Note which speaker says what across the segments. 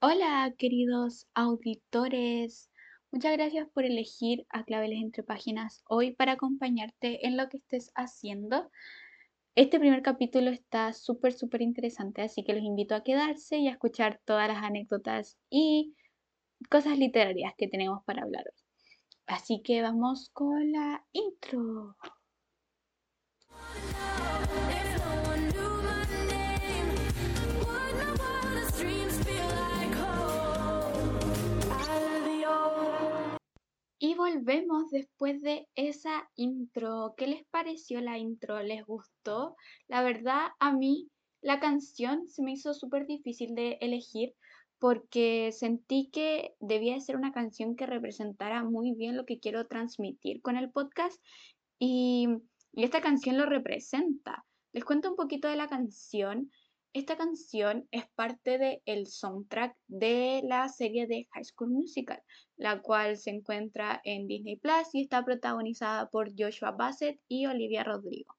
Speaker 1: Hola, queridos auditores. Muchas gracias por elegir a Claveles entre Páginas hoy para acompañarte en lo que estés haciendo. Este primer capítulo está súper, súper interesante, así que los invito a quedarse y a escuchar todas las anécdotas y cosas literarias que tenemos para hablar hoy. Así que vamos con la intro. Volvemos después de esa intro. ¿Qué les pareció la intro? ¿Les gustó? La verdad, a mí la canción se me hizo súper difícil de elegir porque sentí que debía ser una canción que representara muy bien lo que quiero transmitir con el podcast y, esta canción lo representa. Les cuento un poquito de la canción. Esta canción es parte del el soundtrack de la serie de High School Musical, la cual se encuentra en Disney Plus y está protagonizada por Joshua Bassett y Olivia Rodrigo.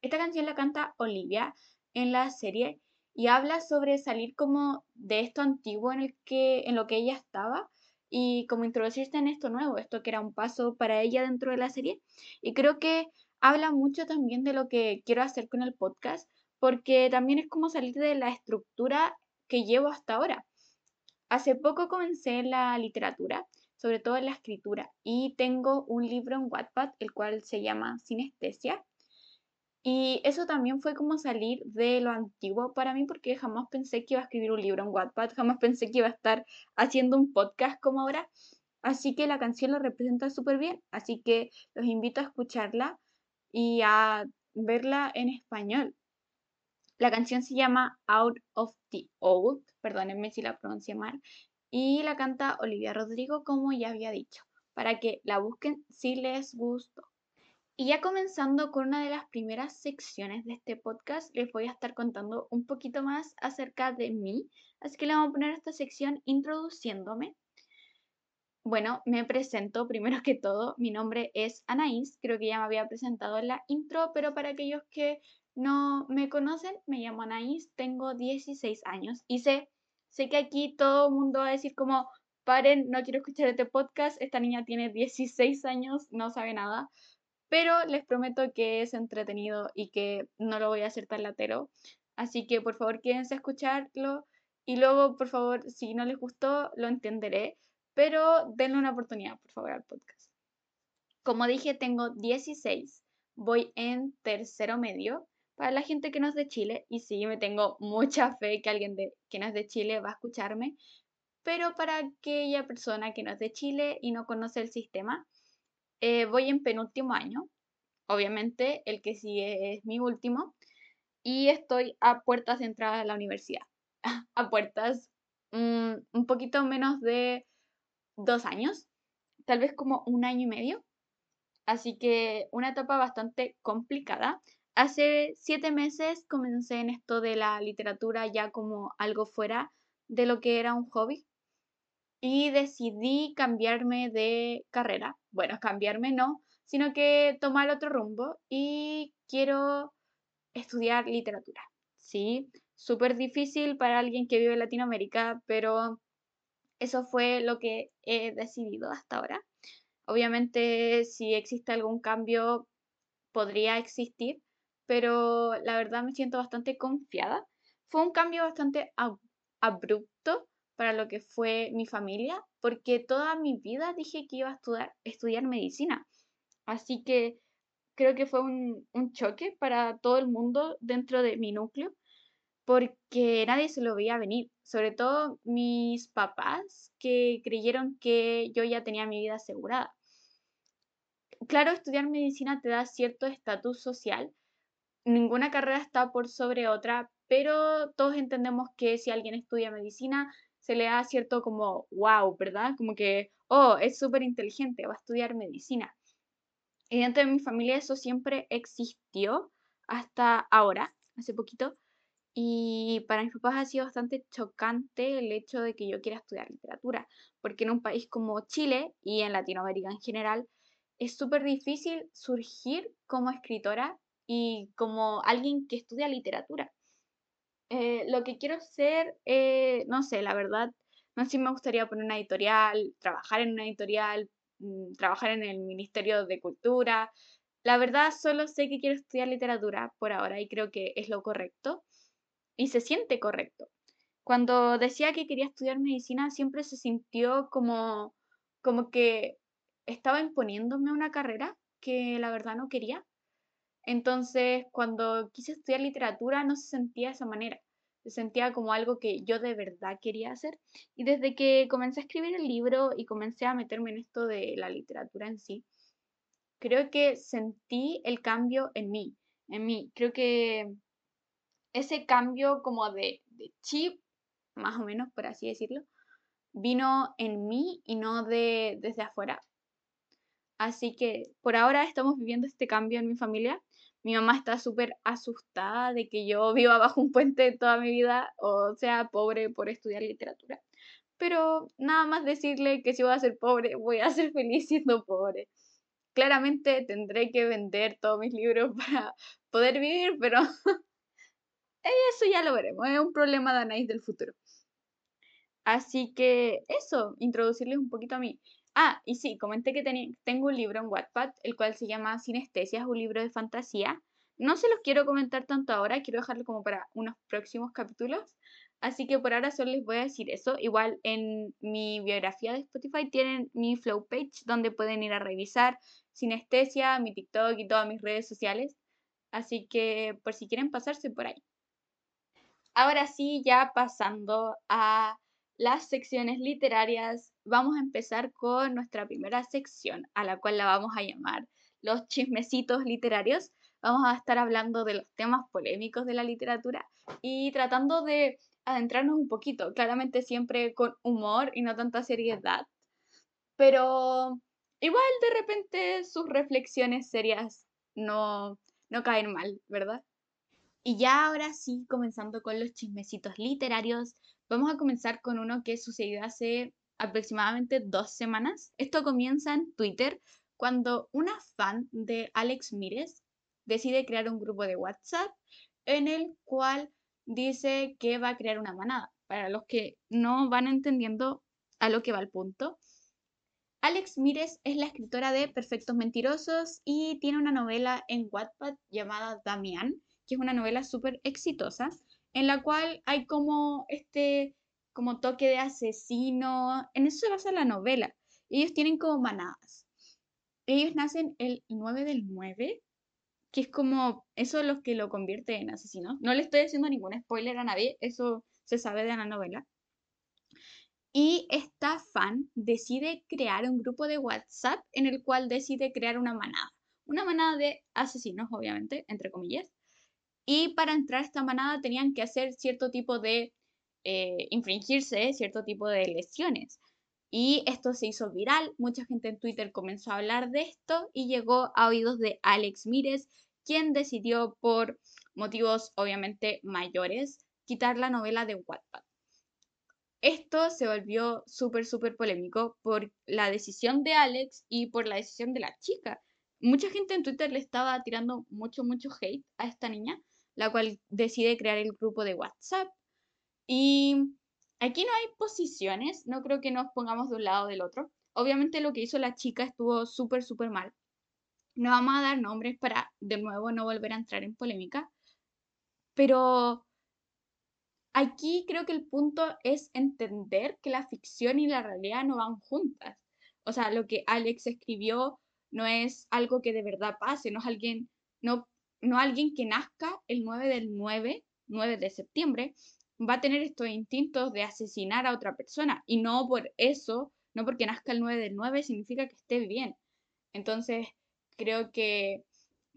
Speaker 1: Esta canción la canta Olivia en la serie y habla sobre salir como de esto antiguo en el que en lo que ella estaba y como introducirse en esto nuevo, esto que era un paso para ella dentro de la serie y creo que habla mucho también de lo que quiero hacer con el podcast porque también es como salir de la estructura que llevo hasta ahora. Hace poco comencé la literatura, sobre todo la escritura, y tengo un libro en Wattpad, el cual se llama Sinestesia. Y eso también fue como salir de lo antiguo para mí, porque jamás pensé que iba a escribir un libro en Wattpad, jamás pensé que iba a estar haciendo un podcast como ahora. Así que la canción lo representa súper bien, así que los invito a escucharla y a verla en español. La canción se llama Out of the Old, perdónenme si la pronuncié mal, y la canta Olivia Rodrigo, como ya había dicho, para que la busquen si les gustó. Y ya comenzando con una de las primeras secciones de este podcast, les voy a estar contando un poquito más acerca de mí. Así que le vamos a poner esta sección introduciéndome. Bueno, me presento primero que todo. Mi nombre es Anaís. Creo que ya me había presentado en la intro, pero para aquellos que no me conocen, me llamo Anaís, tengo 16 años y sé, sé que aquí todo el mundo va a decir como, paren, no quiero escuchar este podcast, esta niña tiene 16 años, no sabe nada, pero les prometo que es entretenido y que no lo voy a hacer tan latero, así que por favor quédense a escucharlo y luego, por favor, si no les gustó, lo entenderé, pero denle una oportunidad, por favor, al podcast. Como dije, tengo 16, voy en tercero medio para la gente que no es de Chile, y sí, me tengo mucha fe que alguien de, que no es de Chile va a escucharme, pero para aquella persona que no es de Chile y no conoce el sistema, eh, voy en penúltimo año, obviamente el que sigue es mi último, y estoy a puertas de entrada a la universidad, a puertas mm, un poquito menos de dos años, tal vez como un año y medio, así que una etapa bastante complicada, Hace siete meses comencé en esto de la literatura ya como algo fuera de lo que era un hobby y decidí cambiarme de carrera. Bueno, cambiarme no, sino que tomar otro rumbo y quiero estudiar literatura. Sí, súper difícil para alguien que vive en Latinoamérica, pero eso fue lo que he decidido hasta ahora. Obviamente, si existe algún cambio, podría existir, pero la verdad me siento bastante confiada. Fue un cambio bastante abrupto para lo que fue mi familia, porque toda mi vida dije que iba a estudiar, estudiar medicina. Así que creo que fue un, un choque para todo el mundo dentro de mi núcleo, porque nadie se lo veía venir, sobre todo mis papás que creyeron que yo ya tenía mi vida asegurada. Claro, estudiar medicina te da cierto estatus social, ninguna carrera está por sobre otra, pero todos entendemos que si alguien estudia medicina, se le da cierto como, wow, ¿verdad? Como que, oh, es súper inteligente, va a estudiar medicina. Y dentro de mi familia eso siempre existió hasta ahora, hace poquito. Y para mis papás ha sido bastante chocante el hecho de que yo quiera estudiar literatura, porque en un país como Chile y en Latinoamérica en general, es súper difícil surgir como escritora y como alguien que estudia literatura. Eh, lo que quiero ser, eh, no sé, la verdad, no sé si me gustaría poner una editorial, trabajar en una editorial, mm, trabajar en el Ministerio de Cultura. La verdad, solo sé que quiero estudiar literatura por ahora y creo que es lo correcto y se siente correcto. Cuando decía que quería estudiar medicina, siempre se sintió como, como que estaba imponiéndome una carrera que la verdad no quería. Entonces, cuando quise estudiar literatura, no se sentía de esa manera. Se sentía como algo que yo de verdad quería hacer. Y desde que comencé a escribir el libro y comencé a meterme en esto de la literatura en sí, creo que sentí el cambio en mí. En mí. Creo que ese cambio como de, de chip, más o menos, por así decirlo, vino en mí y no de, desde afuera. Así que por ahora estamos viviendo este cambio en mi familia. Mi mamá está súper asustada de que yo viva bajo un puente toda mi vida o sea pobre por estudiar literatura. Pero nada más decirle que si voy a ser pobre, voy a ser feliz siendo pobre. Claramente tendré que vender todos mis libros para poder vivir, pero eso ya lo veremos. Es un problema de Anaís del futuro. Así que eso, introducirles un poquito a mí. Ah, y sí, comenté que tengo un libro en Wattpad, el cual se llama Sinestesia, es un libro de fantasía. No se los quiero comentar tanto ahora, quiero dejarlo como para unos próximos capítulos. Así que por ahora solo les voy a decir eso. Igual en mi biografía de Spotify tienen mi flow page donde pueden ir a revisar Sinestesia, mi TikTok y todas mis redes sociales. Así que por si quieren pasarse por ahí. Ahora sí, ya pasando a las secciones literarias, vamos a empezar con nuestra primera sección, a la cual la vamos a llamar los chismecitos literarios. Vamos a estar hablando de los temas polémicos de la literatura y tratando de adentrarnos un poquito, claramente siempre con humor y no tanta seriedad, pero igual de repente sus reflexiones serias no, no caen mal, ¿verdad? Y ya ahora sí, comenzando con los chismecitos literarios, vamos a comenzar con uno que sucedió hace aproximadamente dos semanas. Esto comienza en Twitter cuando una fan de Alex Mires decide crear un grupo de WhatsApp en el cual dice que va a crear una manada. Para los que no van entendiendo a lo que va el punto, Alex Mires es la escritora de Perfectos Mentirosos y tiene una novela en Wattpad llamada Damián, que es una novela súper exitosa, en la cual hay como este como toque de asesino, en eso se basa la novela. Ellos tienen como manadas. Ellos nacen el 9 del 9, que es como eso los que lo convierte en asesino. No le estoy haciendo ningún spoiler a nadie, eso se sabe de la novela. Y esta fan decide crear un grupo de WhatsApp en el cual decide crear una manada. Una manada de asesinos, obviamente, entre comillas. Y para entrar a esta manada tenían que hacer cierto tipo de, eh, infringirse cierto tipo de lesiones. Y esto se hizo viral, mucha gente en Twitter comenzó a hablar de esto y llegó a oídos de Alex Mires, quien decidió por motivos obviamente mayores quitar la novela de Wattpad. Esto se volvió súper, súper polémico por la decisión de Alex y por la decisión de la chica. Mucha gente en Twitter le estaba tirando mucho, mucho hate a esta niña la cual decide crear el grupo de WhatsApp. Y aquí no hay posiciones, no creo que nos pongamos de un lado o del otro. Obviamente lo que hizo la chica estuvo súper, súper mal. No vamos a dar nombres para de nuevo no volver a entrar en polémica. Pero aquí creo que el punto es entender que la ficción y la realidad no van juntas. O sea, lo que Alex escribió no es algo que de verdad pase, no es alguien, no no alguien que nazca el 9 del 9, 9 de septiembre, va a tener estos instintos de asesinar a otra persona. Y no por eso, no porque nazca el 9 del 9, significa que esté bien. Entonces, creo que,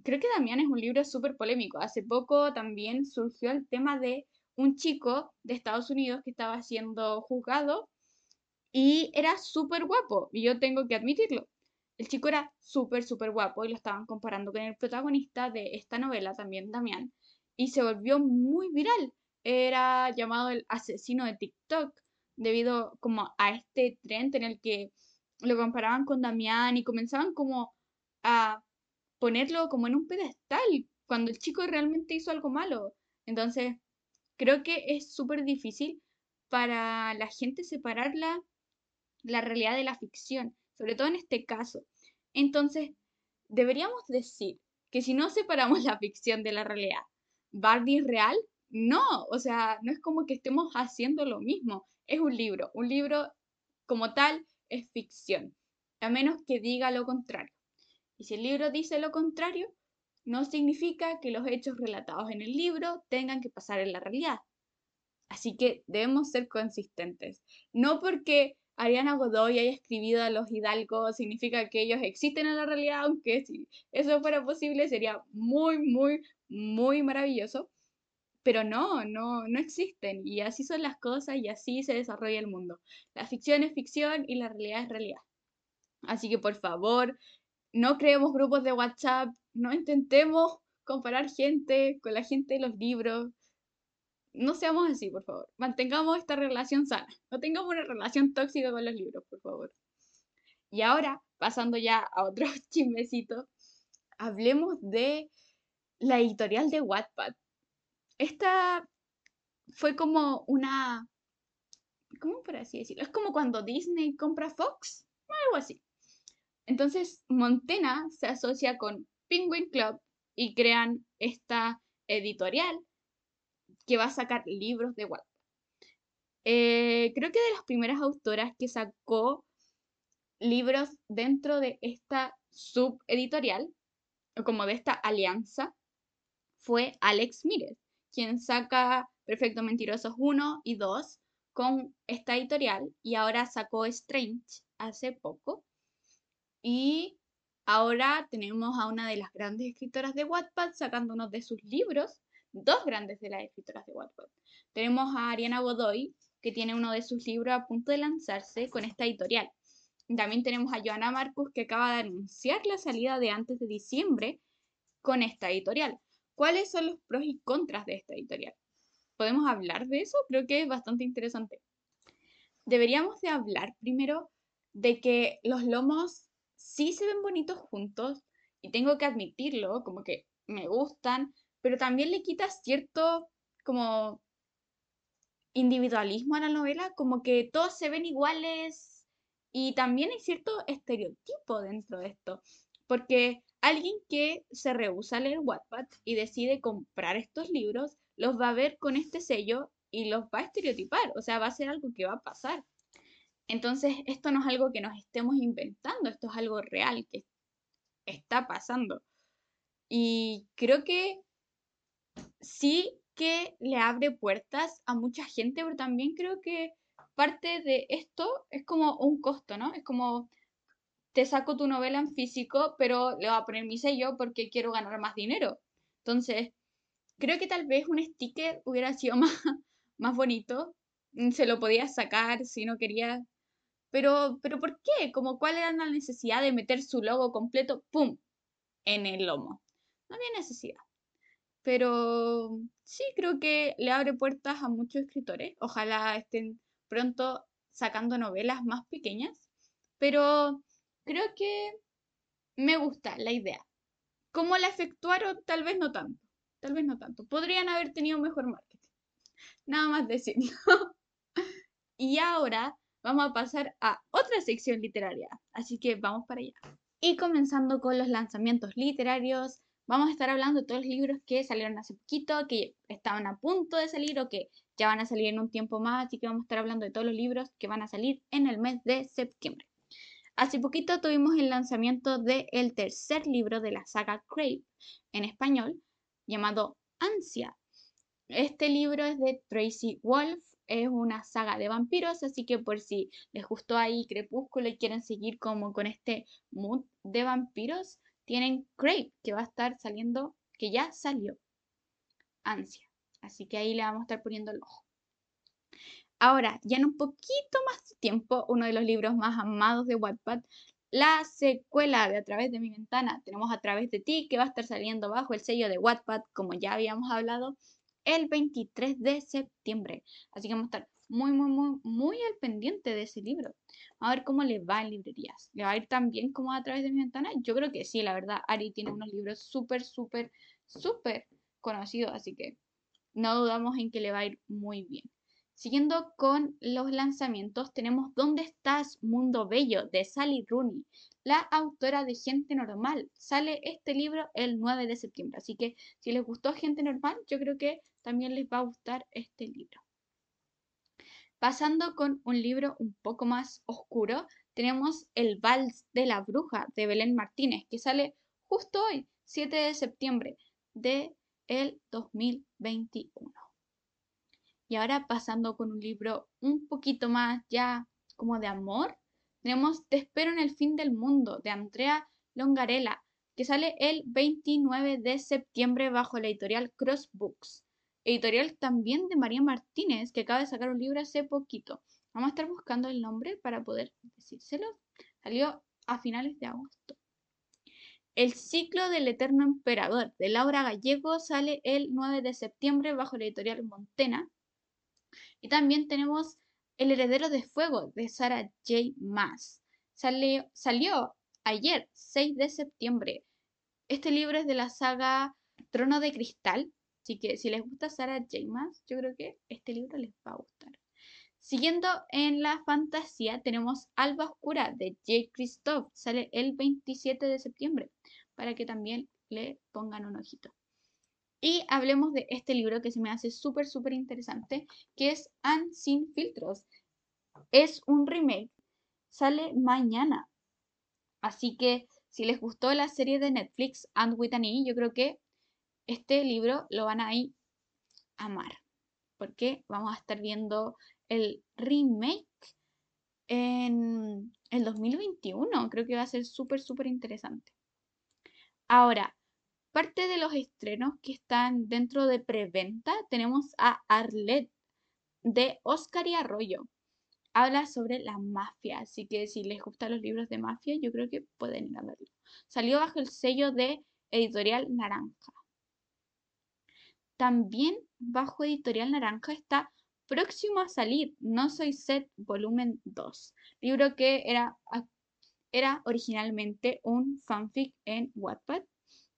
Speaker 1: creo que Damián es un libro súper polémico. Hace poco también surgió el tema de un chico de Estados Unidos que estaba siendo juzgado y era súper guapo, y yo tengo que admitirlo. El chico era súper, súper guapo y lo estaban comparando con el protagonista de esta novela también, Damián, y se volvió muy viral. Era llamado el asesino de TikTok debido como a este trend en el que lo comparaban con Damián y comenzaban como a ponerlo como en un pedestal cuando el chico realmente hizo algo malo. Entonces, creo que es súper difícil para la gente separar la, la realidad de la ficción, sobre todo en este caso. Entonces, deberíamos decir que si no separamos la ficción de la realidad, ¿Barbie es real? No, o sea, no es como que estemos haciendo lo mismo. Es un libro. Un libro como tal es ficción, a menos que diga lo contrario. Y si el libro dice lo contrario, no significa que los hechos relatados en el libro tengan que pasar en la realidad. Así que debemos ser consistentes. No porque Ariana Godoy haya escribido a los hidalgos significa que ellos existen en la realidad, aunque si eso fuera posible sería muy, muy, muy maravilloso. Pero no, no, no existen. Y así son las cosas y así se desarrolla el mundo. La ficción es ficción y la realidad es realidad. Así que por favor, no creemos grupos de WhatsApp, no intentemos comparar gente con la gente de los libros. No seamos así, por favor. Mantengamos esta relación sana. No tengamos una relación tóxica con los libros, por favor. Y ahora, pasando ya a otro chismecito, hablemos de la editorial de Wattpad. Esta fue como una... ¿Cómo por así decirlo? Es como cuando Disney compra Fox, algo así. Entonces, Montena se asocia con Penguin Club y crean esta editorial que va a sacar libros de Wattpad. Eh, creo que de las primeras autoras que sacó libros dentro de esta subeditorial, o como de esta alianza, fue Alex Mírez, quien saca Perfecto Mentirosos 1 y 2 con esta editorial y ahora sacó Strange hace poco. Y ahora tenemos a una de las grandes escritoras de Wattpad sacando uno de sus libros, dos grandes de las escritoras de Wattpad. Tenemos a Ariana Godoy, que tiene uno de sus libros a punto de lanzarse con esta editorial. También tenemos a Joana Marcus, que acaba de anunciar la salida de antes de diciembre con esta editorial. ¿Cuáles son los pros y contras de esta editorial? ¿Podemos hablar de eso? Creo que es bastante interesante. Deberíamos de hablar primero de que los lomos sí se ven bonitos juntos y tengo que admitirlo, como que me gustan, pero también le quita cierto como individualismo a la novela, como que todos se ven iguales y también hay cierto estereotipo dentro de esto, porque alguien que se rehúsa a leer Wattpad y decide comprar estos libros, los va a ver con este sello y los va a estereotipar, o sea, va a ser algo que va a pasar. Entonces, esto no es algo que nos estemos inventando, esto es algo real que está pasando. Y creo que sí que le abre puertas a mucha gente, pero también creo que parte de esto es como un costo, ¿no? Es como te saco tu novela en físico, pero le voy a poner mi sello porque quiero ganar más dinero. Entonces, creo que tal vez un sticker hubiera sido más, más bonito. Se lo podía sacar si no quería pero, pero ¿por qué? Como cuál era la necesidad de meter su logo completo, ¡pum!, en el lomo. No había necesidad. Pero sí creo que le abre puertas a muchos escritores. Ojalá estén pronto sacando novelas más pequeñas. Pero creo que me gusta la idea. ¿Cómo la efectuaron? Tal vez no tanto. Tal vez no tanto. Podrían haber tenido mejor marketing. Nada más decirlo. y ahora vamos a pasar a otra sección literaria. Así que vamos para allá. Y comenzando con los lanzamientos literarios, vamos a estar hablando de todos los libros que salieron hace poquito, que estaban a punto de salir o que ya van a salir en un tiempo más. Así que vamos a estar hablando de todos los libros que van a salir en el mes de septiembre. Hace poquito tuvimos el lanzamiento del el tercer libro de la saga Crave en español, llamado Ansia. Este libro es de Tracy Wolf es una saga de vampiros, así que por si les gustó ahí Crepúsculo y quieren seguir como con este mood de vampiros, tienen Crave, que va a estar saliendo, que ya salió. Ansia. Así que ahí le vamos a estar poniendo el ojo. Ahora, ya en un poquito más de tiempo, uno de los libros más amados de Wattpad, la secuela de A través de mi ventana, tenemos A través de ti, que va a estar saliendo bajo el sello de Wattpad, como ya habíamos hablado, el 23 de septiembre. Así que vamos a estar muy, muy, muy, muy al pendiente de ese libro. A ver cómo le va en librerías. ¿Le va a ir tan bien como a través de mi ventana? Yo creo que sí, la verdad. Ari tiene unos libros súper, súper, súper conocidos, así que no dudamos en que le va a ir muy bien. Siguiendo con los lanzamientos, tenemos ¿Dónde estás, Mundo Bello? de Sally Rooney, la autora de Gente Normal. Sale este libro el 9 de septiembre, así que si les gustó Gente Normal, yo creo que también les va a gustar este libro. Pasando con un libro un poco más oscuro, tenemos El Vals de la Bruja de Belén Martínez, que sale justo hoy, 7 de septiembre de el 2021. Y ahora pasando con un libro un poquito más ya como de amor, tenemos Te espero en el fin del mundo de Andrea Longarella, que sale el 29 de septiembre bajo la editorial Cross Books. Editorial también de María Martínez, que acaba de sacar un libro hace poquito. Vamos a estar buscando el nombre para poder decírselo. Salió a finales de agosto. El ciclo del eterno emperador de Laura Gallego sale el 9 de septiembre bajo la editorial Montena. Y también tenemos El heredero de fuego de Sarah J. Maas. Salió, salió ayer, 6 de septiembre. Este libro es de la saga Trono de Cristal. Así que si les gusta Sarah J. Maas, yo creo que este libro les va a gustar. Siguiendo en la fantasía, tenemos Alba Oscura de J. Christoph. Sale el 27 de septiembre para que también le pongan un ojito. Y hablemos de este libro que se me hace súper, súper interesante, que es Anne sin filtros. Es un remake, sale mañana. Así que si les gustó la serie de Netflix And with an e, yo creo que este libro lo van a ir a amar. Porque vamos a estar viendo el remake en el 2021. Creo que va a ser súper, súper interesante. Ahora, Parte de los estrenos que están dentro de preventa, tenemos a Arlette de Oscar y Arroyo. Habla sobre la mafia, así que si les gustan los libros de mafia, yo creo que pueden ir a verlo. Salió bajo el sello de Editorial Naranja. También bajo Editorial Naranja está próximo a salir No Soy Set Volumen 2, libro que era, era originalmente un fanfic en Wattpad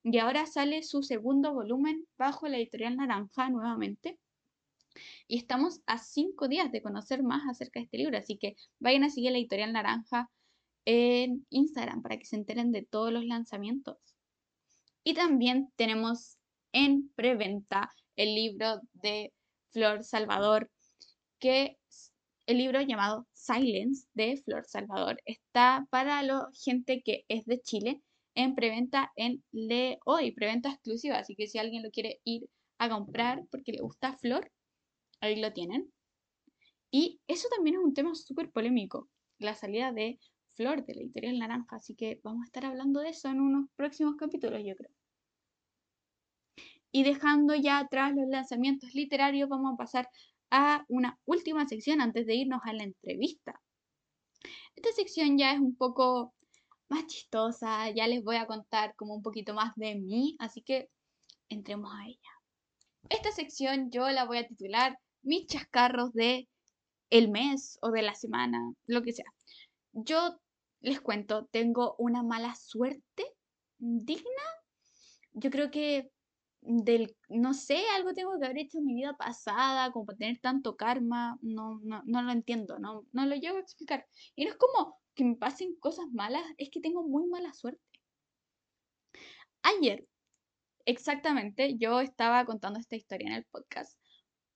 Speaker 1: y ahora sale su segundo volumen bajo la editorial Naranja nuevamente. Y estamos a cinco días de conocer más acerca de este libro, así que vayan a seguir la editorial Naranja en Instagram para que se enteren de todos los lanzamientos. Y también tenemos en preventa el libro de Flor Salvador, que el libro llamado Silence de Flor Salvador está para la gente que es de Chile en preventa en Le Hoy, preventa exclusiva. Así que si alguien lo quiere ir a comprar porque le gusta Flor, ahí lo tienen. Y eso también es un tema súper polémico, la salida de Flor de la editorial Naranja. Así que vamos a estar hablando de eso en unos próximos capítulos, yo creo. Y dejando ya atrás los lanzamientos literarios, vamos a pasar a una última sección antes de irnos a la entrevista. Esta sección ya es un poco más chistosa, ya les voy a contar como un poquito más de mí, así que entremos a ella. Esta sección yo la voy a titular Mis chascarros de el mes o de la semana, lo que sea. Yo les cuento, tengo una mala suerte digna. Yo creo que del, no sé, algo tengo que haber hecho en mi vida pasada, como para tener tanto karma, no, no, no lo entiendo, no, no lo llevo a explicar. Y no es como que me pasen cosas malas, es que tengo muy mala suerte. Ayer, exactamente, yo estaba contando esta historia en el podcast,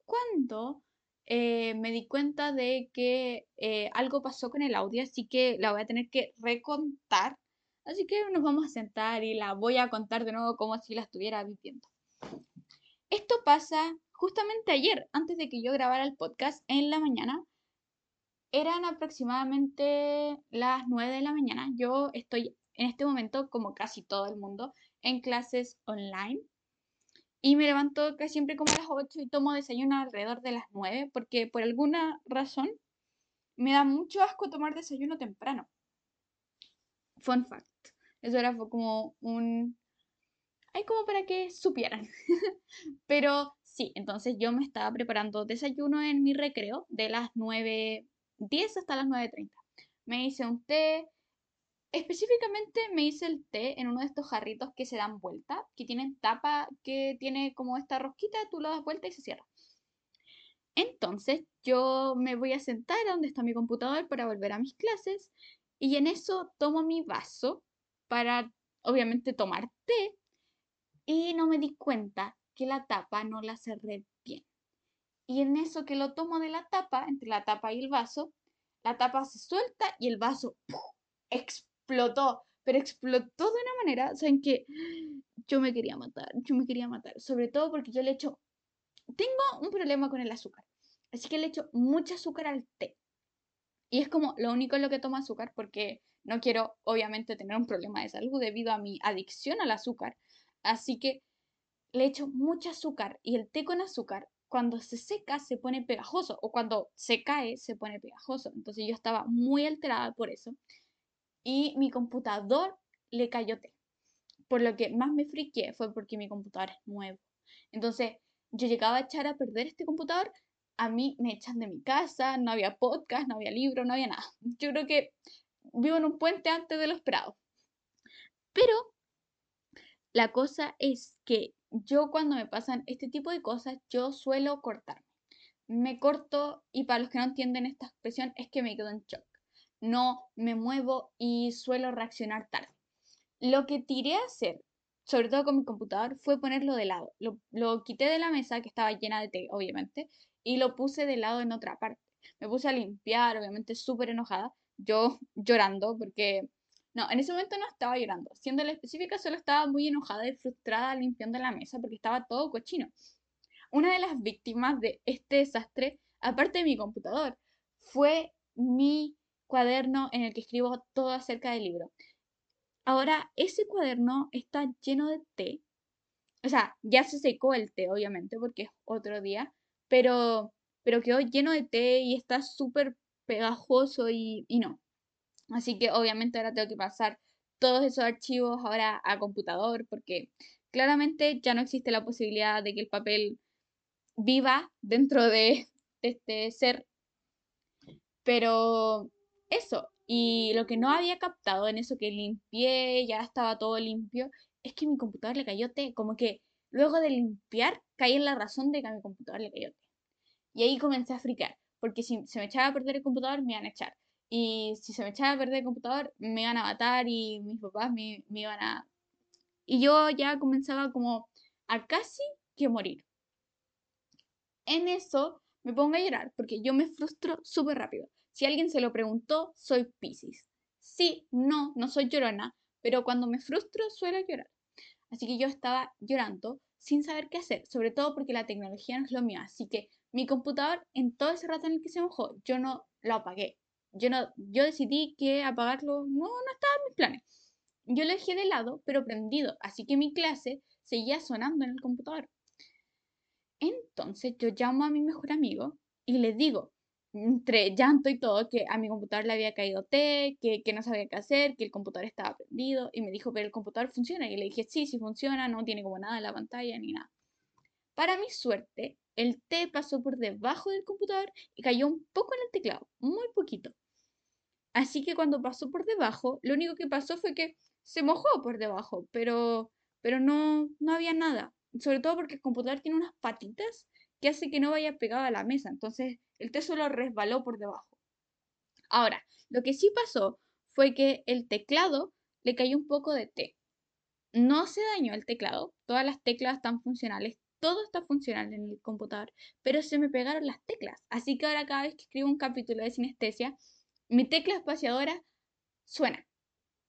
Speaker 1: cuando eh, me di cuenta de que eh, algo pasó con el audio, así que la voy a tener que recontar. Así que nos vamos a sentar y la voy a contar de nuevo como si la estuviera viviendo. Esto pasa justamente ayer, antes de que yo grabara el podcast en la mañana. Eran aproximadamente las 9 de la mañana. Yo estoy en este momento, como casi todo el mundo, en clases online. Y me levanto casi siempre como a las 8 y tomo desayuno alrededor de las 9 porque por alguna razón me da mucho asco tomar desayuno temprano. Fun fact. Eso era como un... Hay como para que supieran. Pero sí, entonces yo me estaba preparando desayuno en mi recreo de las 9 10 hasta las 9.30. Me hice un té. Específicamente me hice el té en uno de estos jarritos que se dan vuelta, que tienen tapa, que tiene como esta rosquita, tú lo das vuelta y se cierra. Entonces yo me voy a sentar a donde está mi computador para volver a mis clases y en eso tomo mi vaso para obviamente tomar té y no me di cuenta que la tapa no la cerré bien. Y en eso que lo tomo de la tapa, entre la tapa y el vaso, la tapa se suelta y el vaso explotó, pero explotó de una manera, ¿saben que Yo me quería matar, yo me quería matar, sobre todo porque yo le echo, tengo un problema con el azúcar, así que le echo mucho azúcar al té. Y es como lo único en lo que tomo azúcar porque no quiero obviamente tener un problema de salud debido a mi adicción al azúcar. Así que le echo mucho azúcar y el té con azúcar cuando se seca se pone pegajoso o cuando se cae se pone pegajoso. Entonces yo estaba muy alterada por eso y mi computador le cayó té. Por lo que más me friqué fue porque mi computador es nuevo. Entonces yo llegaba a echar a perder este computador, a mí me echan de mi casa, no había podcast, no había libro, no había nada. Yo creo que vivo en un puente antes de lo esperado. Pero la cosa es que yo cuando me pasan este tipo de cosas, yo suelo cortarme. Me corto y para los que no entienden esta expresión es que me quedo en shock. No me muevo y suelo reaccionar tarde. Lo que tiré a hacer, sobre todo con mi computador, fue ponerlo de lado. Lo, lo quité de la mesa que estaba llena de té, obviamente, y lo puse de lado en otra parte. Me puse a limpiar, obviamente súper enojada, yo llorando porque no, en ese momento no estaba llorando. Siendo la específica, solo estaba muy enojada y frustrada limpiando la mesa porque estaba todo cochino. Una de las víctimas de este desastre, aparte de mi computador, fue mi cuaderno en el que escribo todo acerca del libro. Ahora, ese cuaderno está lleno de té. O sea, ya se secó el té, obviamente, porque es otro día, pero, pero quedó lleno de té y está súper pegajoso y, y no. Así que obviamente ahora tengo que pasar todos esos archivos ahora a computador porque claramente ya no existe la posibilidad de que el papel viva dentro de, este ser. Pero eso, y lo que no había captado en eso que limpié, ya estaba todo limpio, es que mi computador le cayó té, como que luego de limpiar caí en la razón de que a mi computador le cayó té. Y ahí comencé a fricar, porque si se me echaba a perder el computador me iban a echar. Y si se me echaba a perder el computador, me iban a matar y mis papás me, me iban a... Y yo ya comenzaba como a casi que morir. En eso me pongo a llorar porque yo me frustro súper rápido. Si alguien se lo preguntó, soy Pisces. Sí, no, no soy llorona, pero cuando me frustro suelo llorar. Así que yo estaba llorando sin saber qué hacer, sobre todo porque la tecnología no es lo mío. Así que mi computador, en todo ese rato en el que se mojó, yo no lo apagué yo, no, yo decidí que apagarlo no, no estaba en mis planes. Yo lo dejé de lado, pero prendido, así que mi clase seguía sonando en el computador. Entonces yo llamo a mi mejor amigo y le digo, entre llanto y todo, que a mi computador le había caído té, que, que no sabía qué hacer, que el computador estaba prendido, y me dijo, pero el computador funciona. Y le dije, sí, sí funciona, no tiene como nada en la pantalla ni nada. Para mi suerte, el té pasó por debajo del computador y cayó un poco en el teclado, muy poquito. Así que cuando pasó por debajo, lo único que pasó fue que se mojó por debajo, pero, pero no, no había nada. Sobre todo porque el computador tiene unas patitas que hace que no vaya pegado a la mesa. Entonces el té solo resbaló por debajo. Ahora, lo que sí pasó fue que el teclado le cayó un poco de té. No se dañó el teclado, todas las teclas están funcionales, todo está funcional en el computador, pero se me pegaron las teclas. Así que ahora cada vez que escribo un capítulo de sinestesia, mi tecla espaciadora suena.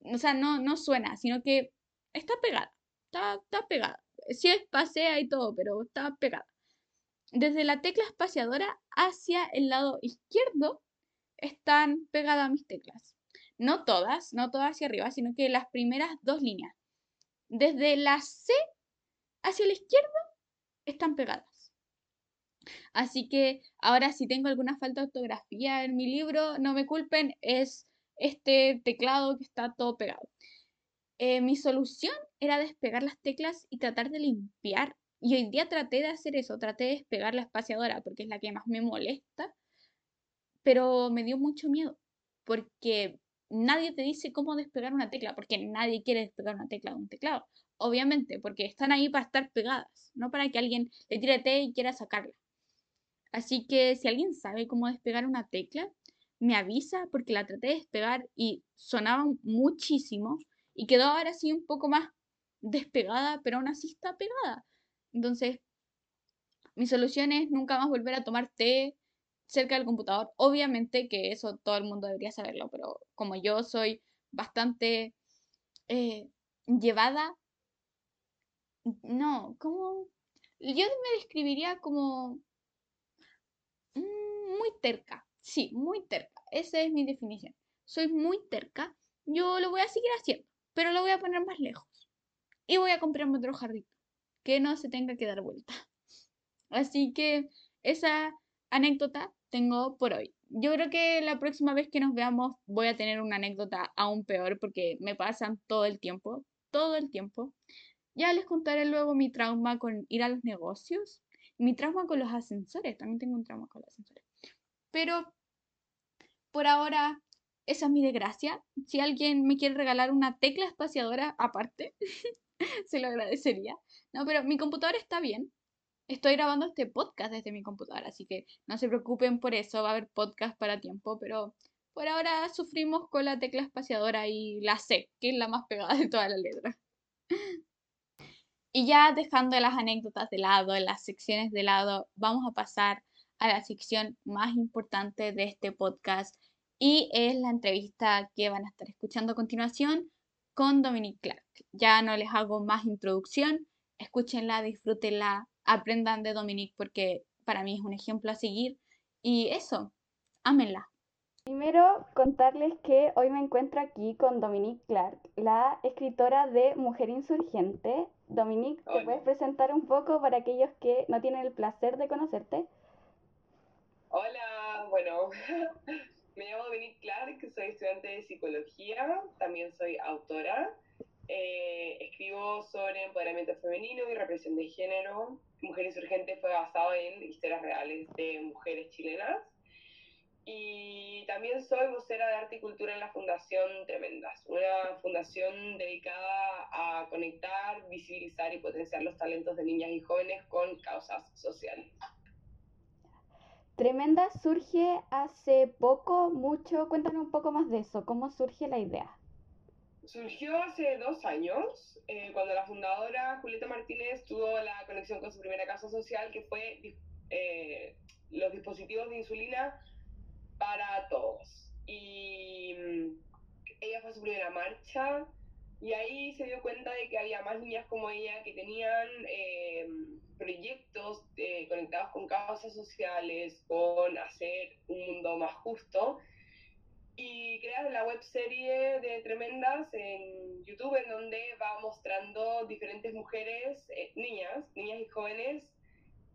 Speaker 1: O sea, no, no suena, sino que está pegada. Está, está pegada. Sí espacea y todo, pero está pegada. Desde la tecla espaciadora hacia el lado izquierdo están pegadas mis teclas. No todas, no todas hacia arriba, sino que las primeras dos líneas. Desde la C hacia la izquierda están pegadas. Así que ahora si tengo alguna falta de ortografía en mi libro, no me culpen, es este teclado que está todo pegado. Eh, mi solución era despegar las teclas y tratar de limpiar. Y hoy día traté de hacer eso, traté de despegar la espaciadora porque es la que más me molesta, pero me dio mucho miedo porque nadie te dice cómo despegar una tecla, porque nadie quiere despegar una tecla de un teclado. Obviamente, porque están ahí para estar pegadas, no para que alguien le tire té y quiera sacarla. Así que si alguien sabe cómo despegar una tecla, me avisa porque la traté de despegar y sonaba muchísimo y quedó ahora sí un poco más despegada, pero aún así está pegada. Entonces, mi solución es nunca más volver a tomar té cerca del computador. Obviamente que eso todo el mundo debería saberlo, pero como yo soy bastante eh, llevada, no, como... Yo me describiría como muy terca. Sí, muy terca. Esa es mi definición. Soy muy terca. Yo lo voy a seguir haciendo, pero lo voy a poner más lejos. Y voy a comprarme otro jarrito que no se tenga que dar vuelta. Así que esa anécdota tengo por hoy. Yo creo que la próxima vez que nos veamos voy a tener una anécdota aún peor porque me pasan todo el tiempo, todo el tiempo. Ya les contaré luego mi trauma con ir a los negocios, mi trauma con los ascensores, también tengo un trauma con los ascensores. Pero por ahora, esa es mi desgracia. Si alguien me quiere regalar una tecla espaciadora aparte, se lo agradecería. No, pero mi computador está bien. Estoy grabando este podcast desde mi computadora, así que no se preocupen por eso, va a haber podcast para tiempo, pero por ahora sufrimos con la tecla espaciadora y la C, que es la más pegada de toda la letra. Y ya dejando las anécdotas de lado, las secciones de lado, vamos a pasar a la sección más importante de este podcast y es la entrevista que van a estar escuchando a continuación con Dominique Clark. Ya no les hago más introducción, escúchenla, disfrútenla, aprendan de Dominique porque para mí es un ejemplo a seguir y eso, ámenla.
Speaker 2: Primero, contarles que hoy me encuentro aquí con Dominique Clark, la escritora de Mujer Insurgente. Dominique, ¿te puedes presentar un poco para aquellos que no tienen el placer de conocerte?
Speaker 3: Hola, bueno, me llamo Dominique Clark, soy estudiante de psicología, también soy autora. Eh, escribo sobre empoderamiento femenino y represión de género. Mujer Insurgente fue basado en historias reales de mujeres chilenas. Y también soy vocera de arte y cultura en la Fundación Tremendas, una fundación dedicada a conectar, visibilizar y potenciar los talentos de niñas y jóvenes con causas sociales.
Speaker 2: Tremenda surge hace poco, mucho. Cuéntanos un poco más de eso. ¿Cómo surge la idea?
Speaker 3: Surgió hace dos años, eh, cuando la fundadora Julieta Martínez tuvo la conexión con su primera casa social, que fue eh, los dispositivos de insulina para todos. Y mm, ella fue a su primera marcha y ahí se dio cuenta de que había más niñas como ella que tenían eh, proyectos eh, conectados con causas sociales, con hacer un mundo más justo. Y creas la web serie de Tremendas en YouTube, en donde va mostrando diferentes mujeres, eh, niñas, niñas y jóvenes,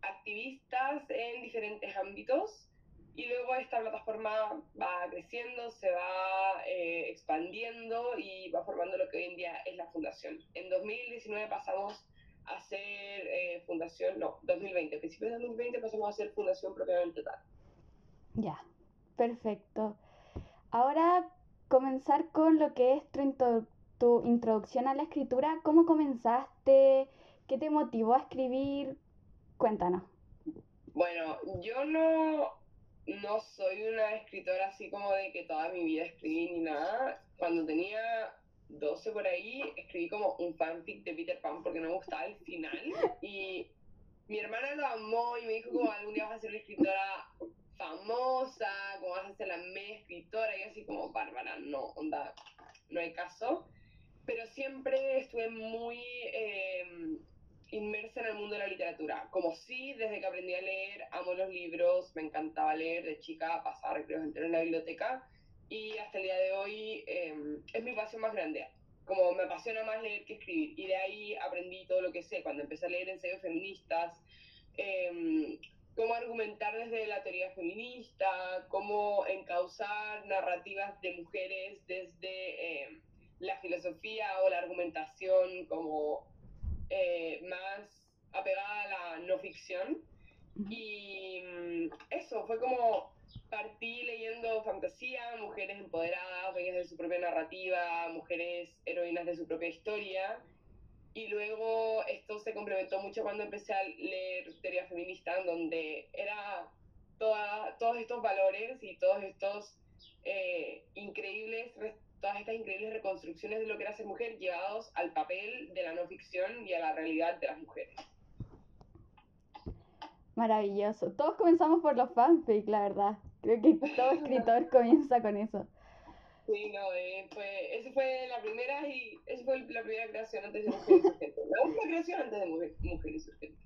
Speaker 3: activistas en diferentes ámbitos. Y luego esta plataforma va creciendo, se va eh, expandiendo y va formando lo que hoy en día es la fundación. En 2019 pasamos hacer eh, fundación, no, 2020, a principios de 2020 pasamos a hacer fundación propiamente tal.
Speaker 2: Ya, perfecto. Ahora comenzar con lo que es tu, tu introducción a la escritura. ¿Cómo comenzaste? ¿Qué te motivó a escribir? Cuéntanos.
Speaker 3: Bueno, yo no, no soy una escritora así como de que toda mi vida escribí ni nada. Cuando tenía 12 por ahí, escribí como un fanfic de Peter Pan porque no me gustaba el final. Y mi hermana lo amó y me dijo como algún día vas a ser una escritora famosa, como vas a ser la media escritora. Y así como, Bárbara, no, onda, no hay caso. Pero siempre estuve muy eh, inmersa en el mundo de la literatura. Como sí, desde que aprendí a leer, amo los libros, me encantaba leer de chica, pasar recreos enteros en la biblioteca y hasta el día de hoy em, es mi pasión más grande. Como me apasiona más leer que escribir. Y de ahí aprendí todo lo que sé cuando empecé a leer ensayos feministas, eh, cómo argumentar desde la teoría feminista, cómo encauzar narrativas de mujeres desde em, la filosofía o la argumentación como eh, más apegada a la no ficción. Y mm, eso fue como partí leyendo fantasía, mujeres empoderadas, dueñas de su propia narrativa, mujeres heroínas de su propia historia. Y luego esto se complementó mucho cuando empecé a leer teoría feminista, donde era toda, todos estos valores y todos estos eh, increíbles, todas estas increíbles reconstrucciones de lo que era ser mujer llevados al papel de la no ficción y a la realidad de las mujeres.
Speaker 2: Maravilloso. Todos comenzamos por los fanfics, la verdad. Creo que todo escritor comienza con eso.
Speaker 3: Sí, no, eh, fue, esa fue la primera y esa fue la primera creación antes de Mujer Insurgente. La última creación antes de Mujer, mujer Insurgente.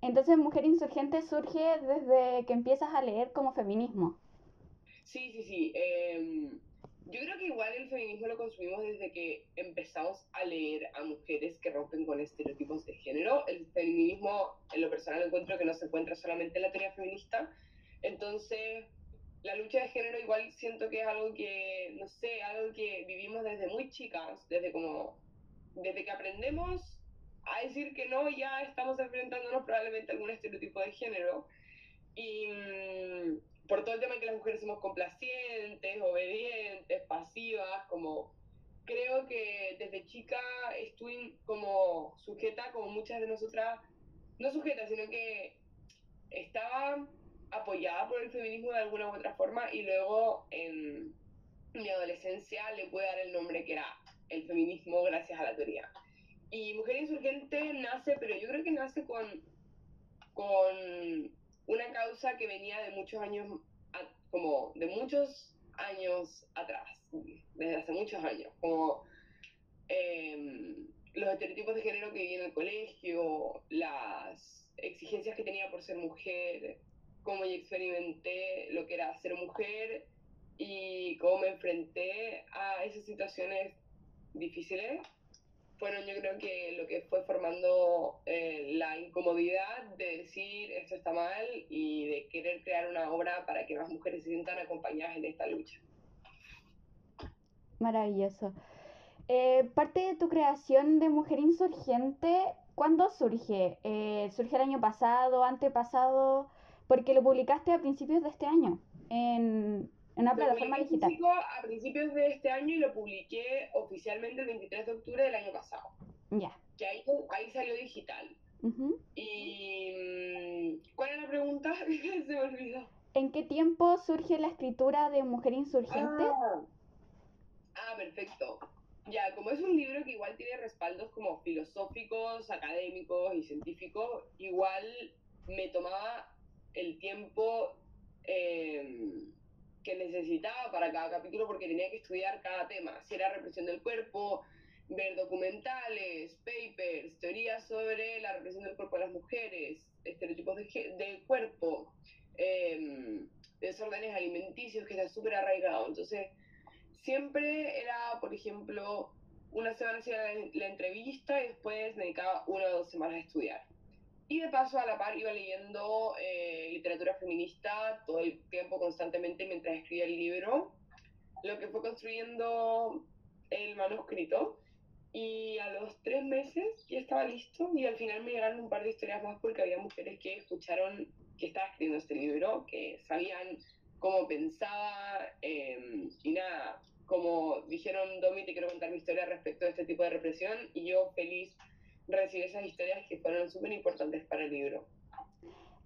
Speaker 2: Entonces, Mujer Insurgente surge desde que empiezas a leer como feminismo.
Speaker 3: Sí, sí, sí. Eh, yo creo que igual el feminismo lo consumimos desde que empezamos a leer a mujeres que rompen con estereotipos de género. El feminismo, en lo personal, encuentro que no se encuentra solamente en la teoría feminista. Entonces, la lucha de género igual siento que es algo que, no sé, algo que vivimos desde muy chicas, desde como, desde que aprendemos a decir que no, ya estamos enfrentándonos probablemente a algún estereotipo de género. Y mm, por todo el tema de que las mujeres somos complacientes, obedientes, pasivas, como creo que desde chica estuve como sujeta, como muchas de nosotras, no sujeta, sino que estaba apoyada por el feminismo de alguna u otra forma y luego en mi adolescencia le pude dar el nombre que era el feminismo gracias a la teoría. Y Mujer Insurgente nace, pero yo creo que nace con, con una causa que venía de muchos años, como de muchos años atrás, desde hace muchos años, como em, los estereotipos de género que viví en el colegio, las exigencias que tenía por ser mujer, cómo yo experimenté lo que era ser mujer y cómo me enfrenté a esas situaciones difíciles, fueron yo creo que lo que fue formando eh, la incomodidad de decir esto está mal y de querer crear una obra para que más mujeres se sientan acompañadas en esta lucha.
Speaker 2: Maravilloso. Eh, parte de tu creación de Mujer Insurgente, ¿cuándo surge? Eh, ¿Surge el año pasado, antepasado? Porque lo publicaste a principios de este año una plataforma digital.
Speaker 3: A principios de este año y lo publiqué oficialmente el 23 de octubre del año pasado.
Speaker 2: Ya.
Speaker 3: Que ahí, salió digital. Y. Mm, ¿Cuál es la pregunta? Se me olvidó.
Speaker 2: ¿En qué tiempo surge la escritura de Mujer Insurgente?
Speaker 3: Ah, ah, perfecto. Ya, como es un libro que igual tiene respaldos como filosóficos, académicos y científicos, igual me tomaba el tiempo em, que necesitaba para cada capítulo porque tenía que estudiar cada tema, si era represión del cuerpo, ver documentales, papers, teorías sobre la represión del cuerpo de las mujeres, estereotipos de, del cuerpo, em, desórdenes alimenticios que están súper arraigados. Entonces, siempre era, por ejemplo, una semana hacía la, entrevista y después dedicaba una o dos semanas a estudiar. Y de paso, a la par, iba leyendo eh, literatura feminista todo el tiempo, constantemente, mientras escribía el libro, lo que fue construyendo el manuscrito. Y a los tres meses ya estaba listo y al final me llegaron un par de historias más porque había mujeres que escucharon que estaba escribiendo este libro, que sabían cómo pensaba em, y nada, como dijeron, Domi, te quiero contar mi historia respecto a este tipo de represión y yo feliz recibir esas historias que fueron súper importantes para el libro.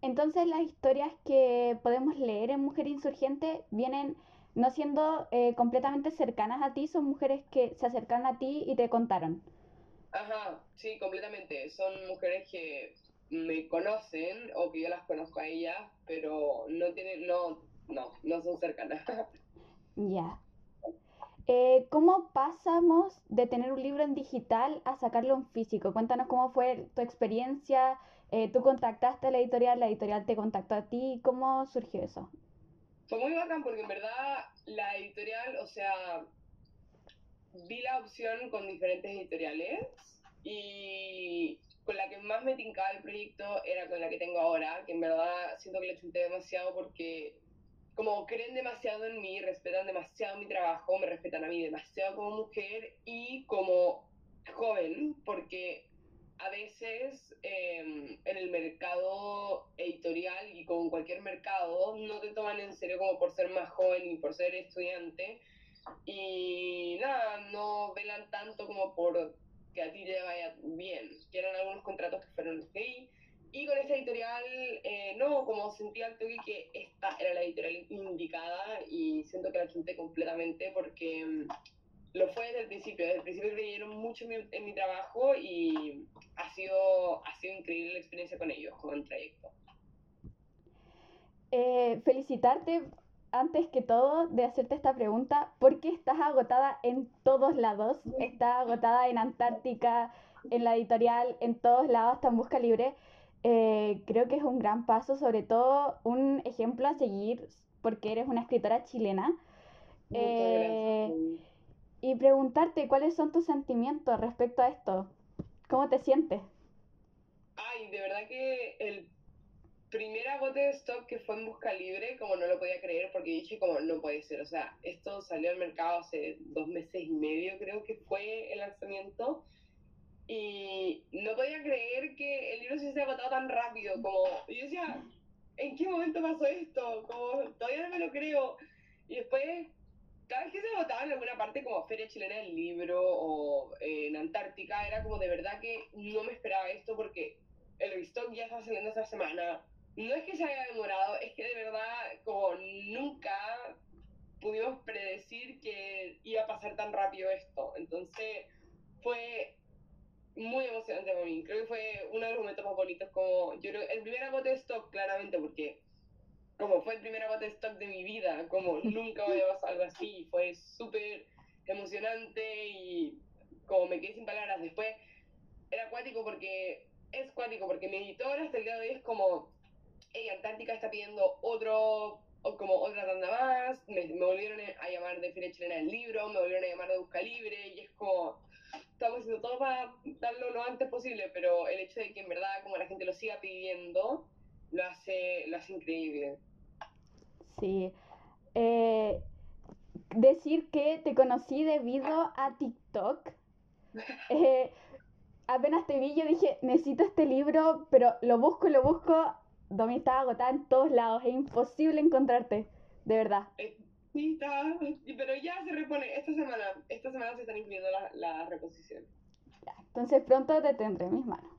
Speaker 2: Entonces las historias que podemos leer en Mujer Insurgente vienen no siendo eh, completamente cercanas a ti, son mujeres que se acercaron a ti y te contaron.
Speaker 3: Ajá, sí, completamente. Son mujeres que me conocen o que yo las conozco a ellas, pero no tienen, no, no, no son cercanas.
Speaker 2: Ya. Eh, ¿Cómo pasamos de tener un libro en digital a sacarlo en físico? Cuéntanos cómo fue tu experiencia. Eh, tú contactaste a la editorial, la editorial te contactó a ti. ¿Cómo surgió eso?
Speaker 3: Fue muy bacán porque en verdad la editorial, o sea, vi la opción con diferentes editoriales y con la que más me tincaba el proyecto era con la que tengo ahora, que en verdad siento que le chunté demasiado porque como creen demasiado en mí, respetan demasiado mi trabajo, me respetan a mí demasiado como mujer y como joven, porque a veces em, en el mercado editorial y como en cualquier mercado no te toman en serio como por ser más joven y por ser estudiante y nada, no velan tanto como por que a ti te vaya bien. Quieren algunos contratos que fueron así y con esta editorial, eh, no, como sentí al toque que esta era la editorial indicada y siento que la chunté completamente porque mm, lo fue desde el principio. Desde el principio creyeron mucho en mi, en mi trabajo y ha sido, ha sido increíble la experiencia con ellos, como en trayecto.
Speaker 2: Eh, felicitarte antes que todo de hacerte esta pregunta, porque estás agotada en todos lados, estás agotada en Antártica, en la editorial, en todos lados, está en busca libre. Eh, creo que es un gran paso, sobre todo un ejemplo a seguir, porque eres una escritora chilena. Eh, y preguntarte cuáles son tus sentimientos respecto a esto. ¿Cómo te sientes?
Speaker 3: Ay, de verdad que el primer agote de stock que fue en Busca Libre, como no lo podía creer, porque dije como no puede ser, o sea, esto salió al mercado hace dos meses y medio, creo que fue el lanzamiento, y no podía creer que el libro se haya agotado tan rápido, como, yo decía, ¿en qué momento pasó esto? Como, todavía no me lo creo, y después, cada vez que se agotaba en alguna parte, como Feria Chilena del Libro, o eh, en Antártica, era como de verdad que no me esperaba esto, porque el restock ya está saliendo esta semana, no es que se haya demorado, es que de verdad, como nunca pudimos predecir que iba a pasar tan rápido esto. Entonces, fue muy emocionante para mí. Creo que fue uno de los momentos más bonitos. Como, yo creo, el primer agote de stock, claramente, porque como fue el primer agote de stock de mi vida, como nunca había pasado algo así. Fue súper emocionante y como me quedé sin palabras. Después, era acuático porque es cuático porque mi editor hasta el día de hoy es como hey, Antártica está pidiendo otro, como otra tanda más, me, volvieron a llamar de Feria Chilena del Libro, me volvieron a llamar de Busca Libre, y es como, estamos haciendo todo para darlo lo antes posible, pero el hecho de que en verdad como la gente lo siga pidiendo, lo hace, lo hace increíble.
Speaker 2: Sí. Eh, decir que te conocí debido a TikTok. Eh, apenas te vi, yo dije, necesito este libro, pero lo busco, lo busco Domi estaba agotada en todos lados, es imposible encontrarte, de verdad.
Speaker 3: Eh, sí, está, pero ya se repone, esta semana, esta semana se están incluyendo la, la reposición.
Speaker 2: Ya, entonces pronto te tendré en mis manos.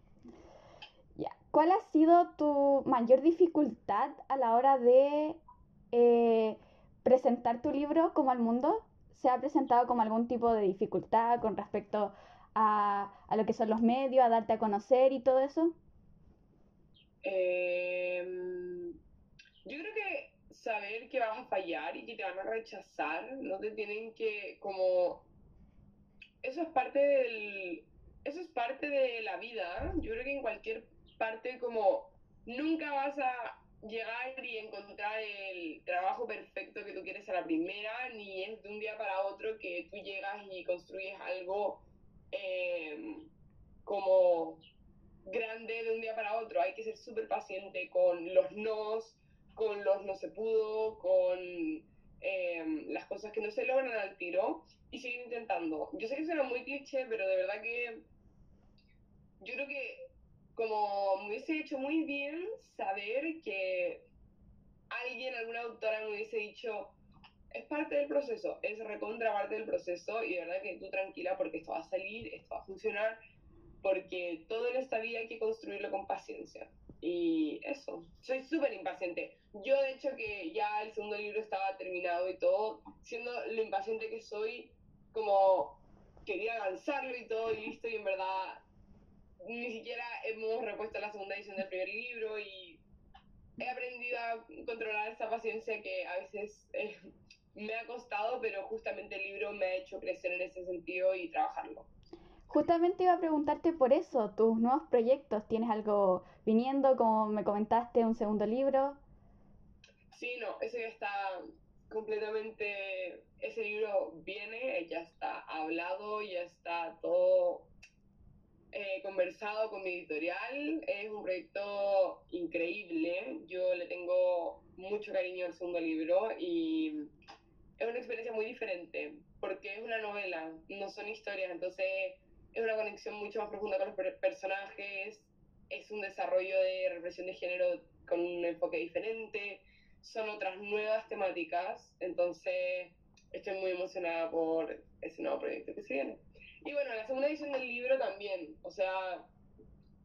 Speaker 2: Ya, ¿cuál ha sido tu mayor dificultad a la hora de eh, presentar tu libro como al mundo? ¿Se ha presentado como algún tipo de dificultad con respecto a, a lo que son los medios, a darte a conocer y todo eso?
Speaker 3: Eh, yo creo que saber que vas a fallar y que te van a rechazar, no te tienen que, como, eso es parte del, eso es parte de la vida. Yo creo que en cualquier parte, como, nunca vas a llegar y encontrar el trabajo perfecto que tú quieres a la primera, ni es de un día para otro que tú llegas y construyes algo eh, como grande de un día para otro. Hay que ser súper paciente con los nos, con los no se pudo, con em, las cosas que no se logran al tiro y seguir intentando. Yo sé que suena muy cliché, pero de verdad que yo creo que como me hubiese hecho muy bien saber que alguien, alguna autora me hubiese dicho, es parte del proceso, es recontra parte del proceso y de verdad que tú tranquila porque esto va a salir, esto va a funcionar porque todo en esta vida hay que construirlo con paciencia. Y eso, soy súper impaciente. Yo, de hecho, que ya el segundo libro estaba terminado y todo, siendo lo impaciente que soy, como quería lanzarlo y todo, y listo, y en verdad ni siquiera hemos repuesto la segunda edición del primer libro y he aprendido a controlar esa paciencia que a veces eh, me ha costado, pero justamente el libro me ha hecho crecer en ese sentido y trabajarlo.
Speaker 2: Justamente iba a preguntarte por eso, tus nuevos proyectos. ¿Tienes algo viniendo, como me comentaste, un segundo libro?
Speaker 3: Sí, no, ese ya está completamente, ese libro viene, ya está hablado, ya está todo eh, conversado con mi editorial. Es un proyecto increíble. Yo le tengo mucho cariño al segundo libro y es una experiencia muy diferente porque es una novela, no son historias, entonces es una conexión mucho más profunda con los personajes, es un desarrollo de represión de género con un enfoque diferente, son otras nuevas temáticas, entonces estoy muy emocionada por ese nuevo proyecto que se viene. Y bueno, la segunda edición del libro también, o sea,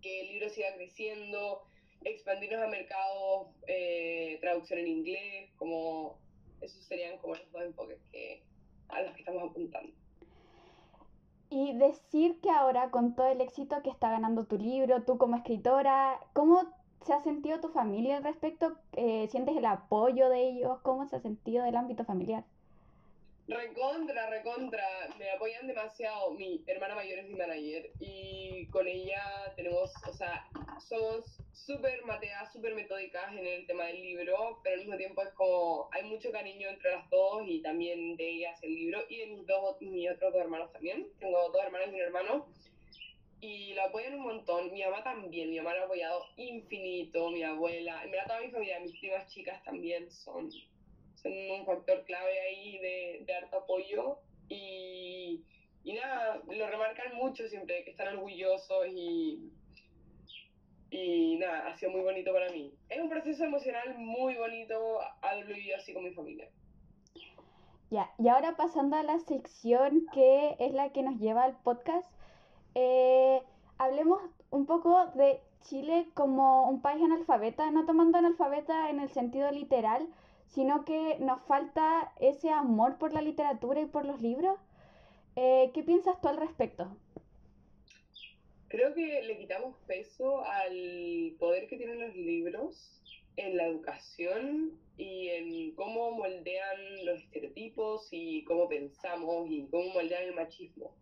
Speaker 3: que el libro siga creciendo, expandirnos a mercados, eh, traducción en inglés, como esos serían como los dos enfoques que, a los que estamos apuntando.
Speaker 1: Y decir que ahora con todo el éxito que está ganando tu libro, tú como escritora, ¿cómo se ha sentido tu familia al respecto? Eh, ¿Sientes el apoyo de ellos? ¿Cómo se ha sentido del ámbito familiar?
Speaker 3: Recontra, recontra, me apoyan demasiado. Mi hermana mayor es mi manager y con ella tenemos, o sea, somos súper mateadas, súper metódicas en el tema del libro, pero al mismo tiempo es como, hay mucho cariño entre las dos y también de ellas el libro y de mis, dos, mis otros dos hermanos también. Tengo dos hermanas y un hermano y la apoyan un montón. Mi mamá también, mi mamá la ha apoyado infinito, mi abuela, en verdad toda mi familia, mis primas chicas también son son un factor clave ahí de, de harto apoyo y, y, nada, lo remarcan mucho siempre, que están orgullosos y, y nada, ha sido muy bonito para mí. Es un proceso emocional muy bonito haberlo vivido así con mi familia.
Speaker 1: Ya, y ahora pasando a la sección que es la que nos lleva al podcast, eh, hablemos un poco de Chile como un país analfabeta, no tomando analfabeta en el sentido literal, sino que nos falta ese amor por la literatura y por los libros. Eh, ¿Qué piensas tú al respecto?
Speaker 3: Creo que le quitamos peso al poder que tienen los libros en la educación y en cómo moldean los estereotipos y cómo pensamos y cómo moldean el machismo.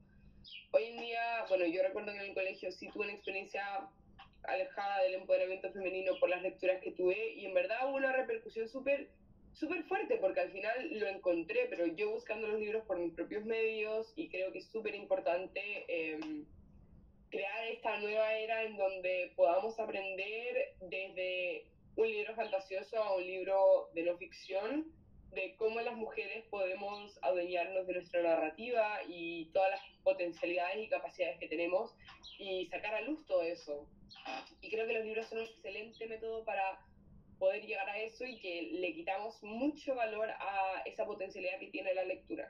Speaker 3: Hoy en día, bueno, yo recuerdo que en el colegio sí tuve una experiencia alejada del empoderamiento femenino por las lecturas que tuve y en verdad hubo una repercusión súper súper fuerte porque al final lo encontré, pero yo buscando los libros por mis propios medios y creo que es súper importante em, crear esta nueva era en donde podamos aprender desde un libro fantasioso a un libro de no ficción, de cómo las mujeres podemos adueñarnos de nuestra narrativa y todas las potencialidades y capacidades que tenemos y sacar a luz todo eso. Y creo que los libros son un excelente método para poder llegar a eso y que le quitamos mucho valor a esa potencialidad que tiene la lectura.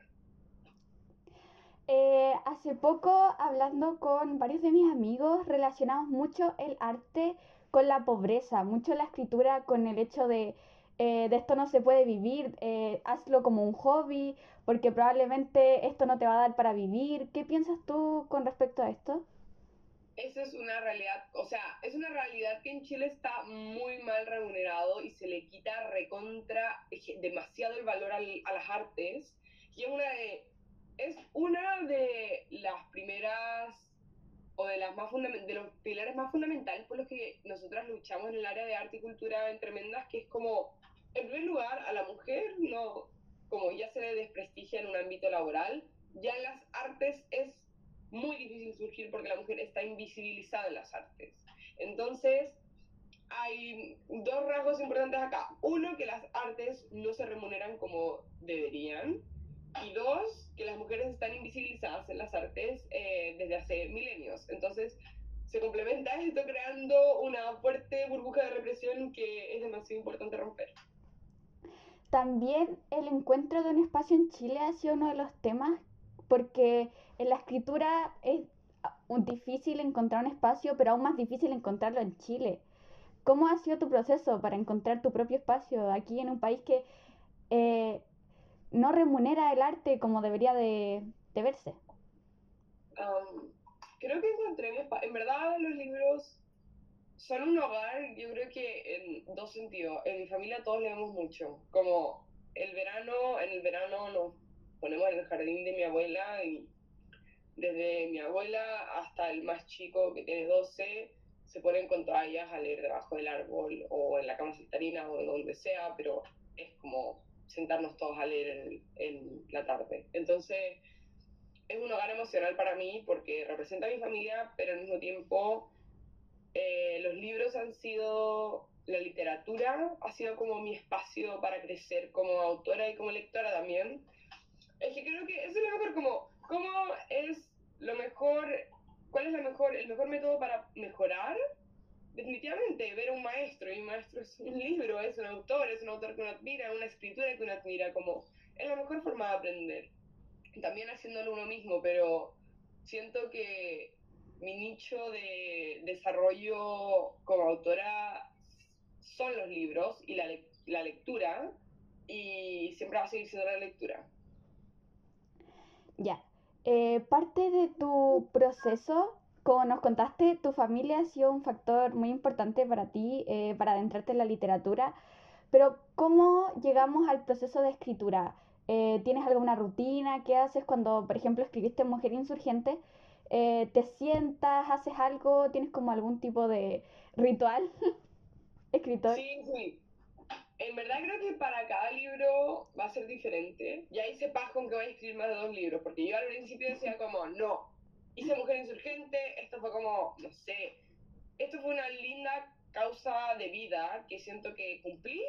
Speaker 1: Eh, hace poco, hablando con varios de mis amigos, relacionamos mucho el arte con la pobreza, mucho la escritura con el hecho de eh, de esto no se puede vivir, eh, hazlo como un hobby, porque probablemente esto no te va a dar para vivir. ¿Qué piensas tú con respecto a esto?
Speaker 3: Eso es una realidad, o sea, es una realidad que en Chile está muy mal remunerado y se le quita recontra demasiado el valor al, a las artes. Y es una de, es una de las primeras o de, las más de los pilares más fundamentales por los que nosotras luchamos en el área de arte y cultura en Tremendas, que es como, en primer lugar, a la mujer, no, como ya se le desprestigia en un ámbito laboral, ya en las artes es muy difícil surgir porque la mujer está invisibilizada en las artes. Entonces, hay dos rasgos importantes acá. Uno, que las artes no se remuneran como deberían. Y dos, que las mujeres están invisibilizadas en las artes eh, desde hace milenios. Entonces, se complementa esto creando una fuerte burbuja de represión que es demasiado importante romper.
Speaker 1: También el encuentro de un espacio en Chile ha sido uno de los temas porque en la escritura es difícil encontrar un espacio, pero aún más difícil encontrarlo en Chile. ¿Cómo ha sido tu proceso para encontrar tu propio espacio aquí en un país que eh, no remunera el arte como debería de, verse?
Speaker 3: creo que encontré mi espacio. En verdad, los libros son un hogar, yo creo que en dos sentidos. En mi familia todos leemos mucho. Como el verano, en el verano nos ponemos en el jardín de mi abuela y desde mi abuela hasta el más chico que tiene 12 se ponen con toallas a leer debajo del árbol o en la cama saltarina o donde sea, pero es como sentarnos todos a leer en, la tarde. Entonces, es un hogar emocional para mí porque representa a mi familia, pero al mismo tiempo eh, los libros han sido, la literatura ha sido como mi espacio para crecer como autora y como lectora también. Es que creo que eso es lo mejor, como, ¿cómo es lo mejor, cuál es la mejor, el mejor método para mejorar? Definitivamente, ver a un maestro, y un maestro es un libro, es un autor, es un autor que uno admira, una escritura que uno admira, como, es la mejor forma de aprender. También haciéndolo uno mismo, pero siento que mi nicho de desarrollo como autora son los libros y la, la lectura y siempre va a seguir siendo la lectura.
Speaker 2: Ya. Eh, parte de tu proceso, como nos contaste, tu familia ha sido un factor muy importante para ti, eh, para adentrarte en la literatura. Pero, ¿cómo llegamos al proceso de escritura? Eh, ¿Tienes alguna rutina? ¿Qué haces cuando, por ejemplo, escribiste Mujer Insurgente? ¿Te sientas, haces algo? ¿Tienes como algún tipo de ritual escritor?
Speaker 3: Sí, sí. En verdad creo que para cada libro va a ser diferente. Ya hice paz con que voy a escribir más de dos libros, porque yo al principio decía como, no, hice Mujer Insurgente, esto fue como, no sé, esto fue una linda causa de vida que siento que cumplí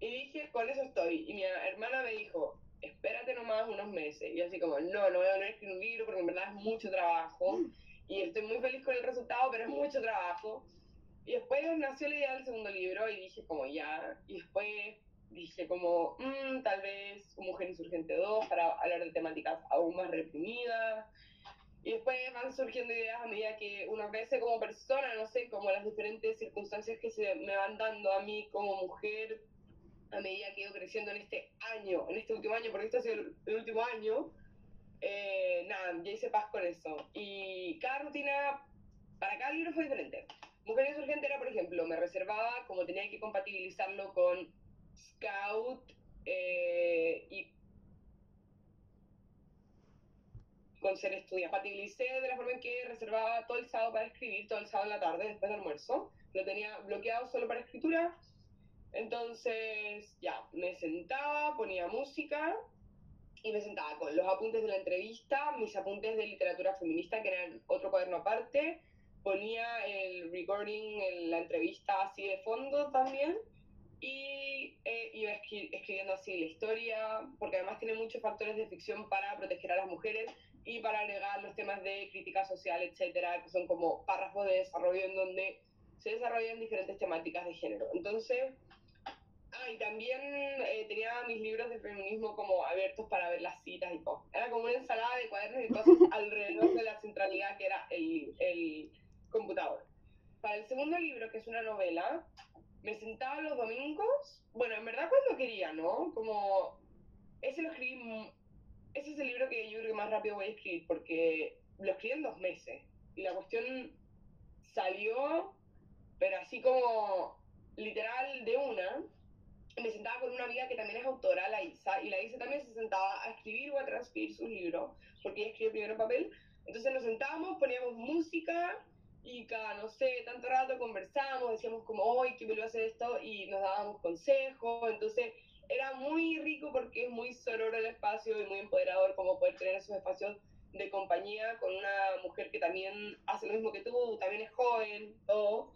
Speaker 3: y dije, con eso estoy. Y mi hermana me dijo, espérate nomás unos meses. Y así como, no, no voy a escribir un libro porque en verdad es mucho trabajo y estoy muy feliz con el resultado, pero es mucho trabajo. Y después nació la idea del segundo libro y dije como ya, y después dije como, mmm, tal vez Mujer Insurgente 2 para hablar de temáticas aún más reprimidas. Y después van surgiendo ideas a medida que uno crece como persona, no sé, como las diferentes circunstancias que se me van dando a mí como mujer a medida que he ido creciendo en este año, en este último año, porque este ha sido el, último año. Eh, nada, ya hice paz con eso. Y cada rutina para cada libro fue diferente. Mujer Insurgente era, por ejemplo, me reservaba, como tenía que compatibilizarlo con Scout eh, y con ser estudiante. Compatibilicé de la forma en que reservaba todo el sábado para escribir, todo el sábado en la tarde, después del almuerzo. Lo tenía bloqueado solo para escritura. Entonces, ya, me sentaba, ponía música y me sentaba con los apuntes de la entrevista, mis apuntes de literatura feminista, que eran otro cuaderno aparte, ponía el recording, la entrevista así de fondo también y eh, iba escribiendo así la historia, porque además tiene muchos factores de ficción para proteger a las mujeres y para agregar los temas de crítica social, etcétera, que son como párrafos de desarrollo en donde se desarrollan diferentes temáticas de género. Entonces, ah, y también eh, tenía mis libros de feminismo como abiertos para ver las citas y todo. Era como una ensalada de cuadernos y cosas alrededor de la centralidad que era el, el computador. Para el segundo libro, que es una novela, me sentaba los domingos, bueno, en verdad cuando quería, ¿no? Como, ese lo escribí, ese es el libro que yo creo que más rápido voy a escribir, porque lo escribí en dos meses, y la cuestión salió, pero así como literal de una, me sentaba con una amiga que también es autora, la Isa, y la Isa también se sentaba a escribir o a transcribir sus libros, porque ella escribe primero en papel. Entonces nos sentábamos, poníamos música y cada, no sé, tanto rato conversamos, decíamos como, hoy, ¿qué me lo hace esto? Y nos dábamos consejos, entonces era muy rico porque es muy sonoro el espacio y muy empoderador como poder tener esos espacios de compañía con una mujer que también hace lo mismo que tú, también es joven, todo.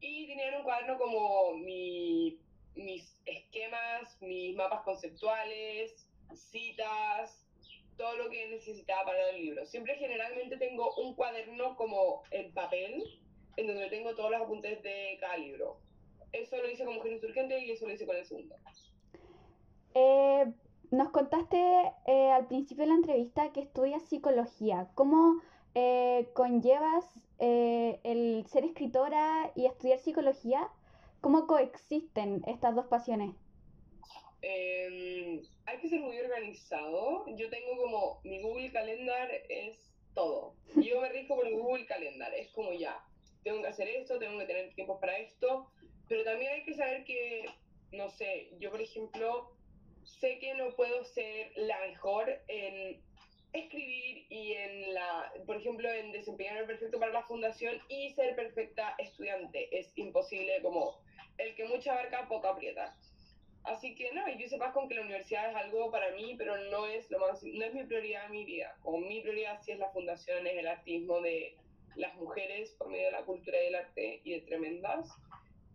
Speaker 3: Y tenían un cuaderno como mi, mis esquemas, mis mapas conceptuales, citas, todo lo que necesitaba para el libro. Siempre generalmente tengo un cuaderno como en papel, en donde tengo todos los apuntes de cada libro. Eso lo hice con Mujer Insurgente y eso lo hice con el segundo.
Speaker 2: Eh, nos contaste eh, al principio de la entrevista que estudias psicología. ¿Cómo eh, conllevas el ser escritora y estudiar psicología? ¿Cómo coexisten estas dos pasiones?
Speaker 3: Em, hay que ser muy organizado. Yo tengo como mi Google Calendar es todo. Yo me rijo por Google Calendar. Es como ya, tengo que hacer esto, tengo que tener tiempo para esto. Pero también hay que saber que, no sé, yo por ejemplo, sé que no puedo ser la mejor en escribir y en la, por ejemplo, en desempeñarme perfecto para la fundación y ser perfecta estudiante. Es imposible, como el que mucha abarca, poco aprieta. Así que no, yo sepas con que la universidad es algo para mí, pero no es lo más, no es mi prioridad en mi vida. Como mi prioridad sí es la fundación, es el artismo de las mujeres por medio de la cultura y del arte y de tremendas.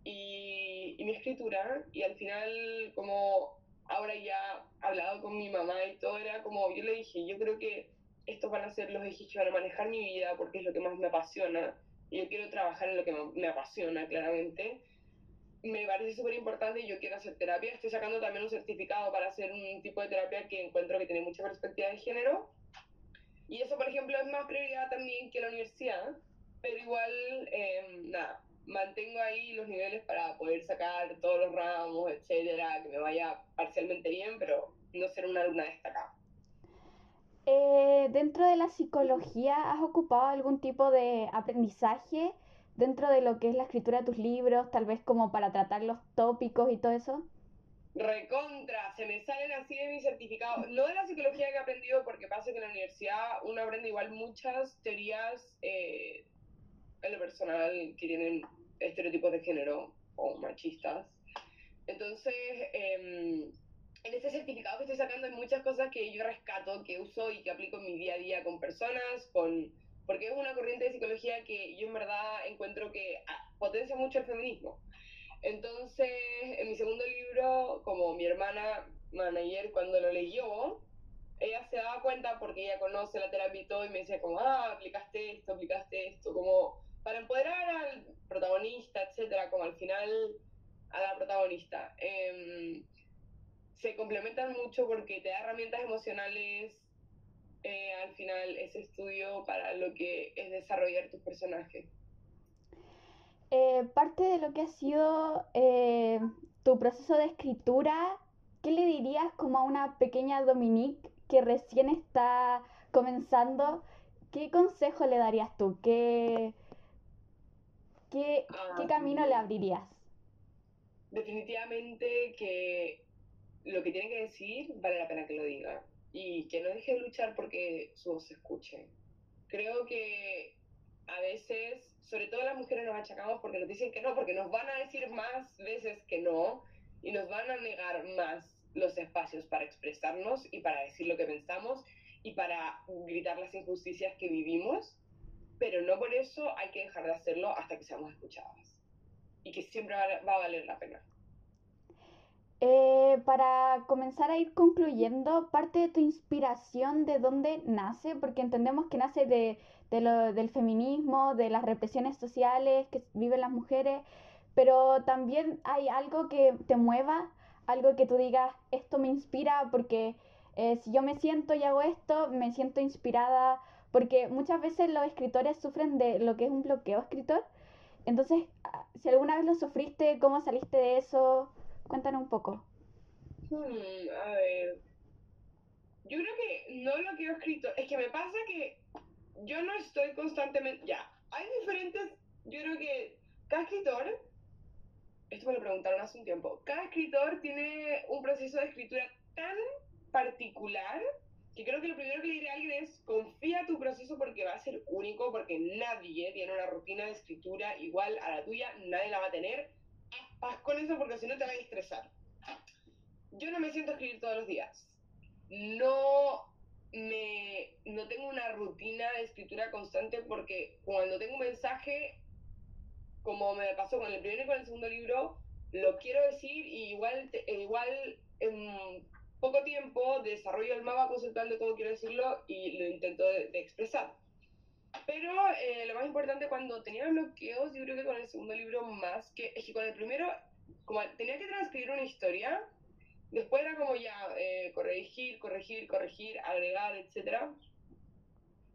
Speaker 3: Y, y mi escritura, y al final como ahora ya hablado con mi mamá y todo, era como, yo le dije, yo creo que estos van a ser los ejes que van a manejar mi vida porque es lo que más me apasiona. Y yo quiero trabajar en lo que me apasiona, claramente me parece súper importante y yo quiero hacer terapia. Estoy sacando también un certificado para hacer un tipo de terapia que encuentro que tiene mucha perspectiva de género. Y eso, por ejemplo, es más prioridad también que la universidad, pero igual, em, nada, mantengo ahí los niveles para poder sacar todos los ramos, etcétera, que me vaya parcialmente bien, pero no ser una alumna destacada.
Speaker 1: Eh, dentro de la psicología, ¿has ocupado algún tipo de aprendizaje dentro de lo que es la escritura de tus libros, tal vez como para tratar los tópicos y todo eso?
Speaker 3: Recontra, se me salen así de mi certificado. No de la psicología que he aprendido, porque pasa que en la universidad uno aprende igual muchas teorías eh, en lo personal que tienen estereotipos de género o machistas. Entonces, em, en este certificado que estoy sacando hay muchas cosas que yo rescato, que uso y que aplico en mi día a día con personas, con porque es una corriente de psicología que yo en verdad encuentro que ah, potencia mucho el feminismo. Entonces, en mi segundo libro, como mi hermana manager cuando lo leyó, ella se daba cuenta porque ella conoce la terapia y todo y me decía como, ah, aplicaste esto, aplicaste esto, como para empoderar al protagonista, etcétera, como al final a la protagonista. Em, se complementan mucho porque te da herramientas emocionales eh, al final ese estudio para lo que es desarrollar tus personajes.
Speaker 1: Eh, parte de lo que ha sido eh, tu proceso de escritura, ¿qué le dirías como a una pequeña Dominique que recién está comenzando? ¿Qué consejo le darías tú? ¿Qué, qué, qué
Speaker 3: Ah,
Speaker 1: camino le abrirías?
Speaker 3: Definitivamente que lo que tiene que decir vale la pena que lo diga y que no deje de luchar porque su voz se escuche. Creo que a veces, sobre todo las mujeres, nos achacamos porque nos dicen que no, porque nos van a decir más veces que no y nos van a negar más los espacios para expresarnos y para decir lo que pensamos y para gritar las injusticias que vivimos, pero no por eso hay que dejar de hacerlo hasta que seamos escuchadas y que siempre va, a valer la pena.
Speaker 1: Eh, para comenzar a ir concluyendo, parte de tu inspiración de dónde nace, porque entendemos que nace de, de lo, del feminismo, de las represiones sociales que viven las mujeres, pero también hay algo que te mueva, algo que tú digas, esto me inspira porque eh, si yo me siento y hago esto, me siento inspirada, porque muchas veces los escritores sufren de lo que es un bloqueo escritor. Entonces, ah, si alguna vez lo sufriste, ¿cómo saliste de eso? Cuéntanos un poco.
Speaker 3: Hmm, a ver, yo creo que no lo que he escrito, es que me pasa que yo no estoy constantemente, ya, hay diferentes, yo creo que cada escritor, esto me lo preguntaron hace un tiempo, cada escritor tiene un proceso de escritura tan particular que creo que lo primero que le diré a alguien es confía tu proceso porque va a ser único, porque nadie tiene una rutina de escritura igual a la tuya, nadie la va a tener. Paz con eso porque si no te va a estresar. Yo no me siento a escribir todos los días. No me no tengo una rutina de escritura constante porque cuando tengo un mensaje, como me pasó con el primero y con el segundo libro, lo quiero decir y igual, te- e igual en poco tiempo desarrollo el mapa conceptual de cómo quiero decirlo y lo intento de, de expresar. Pero eh, lo más importante cuando tenía bloqueos, yo creo que con el segundo libro más que, es que con el primero, como tenía que transcribir una historia, después era como ya eh, corregir, corregir, corregir, agregar, etcétera.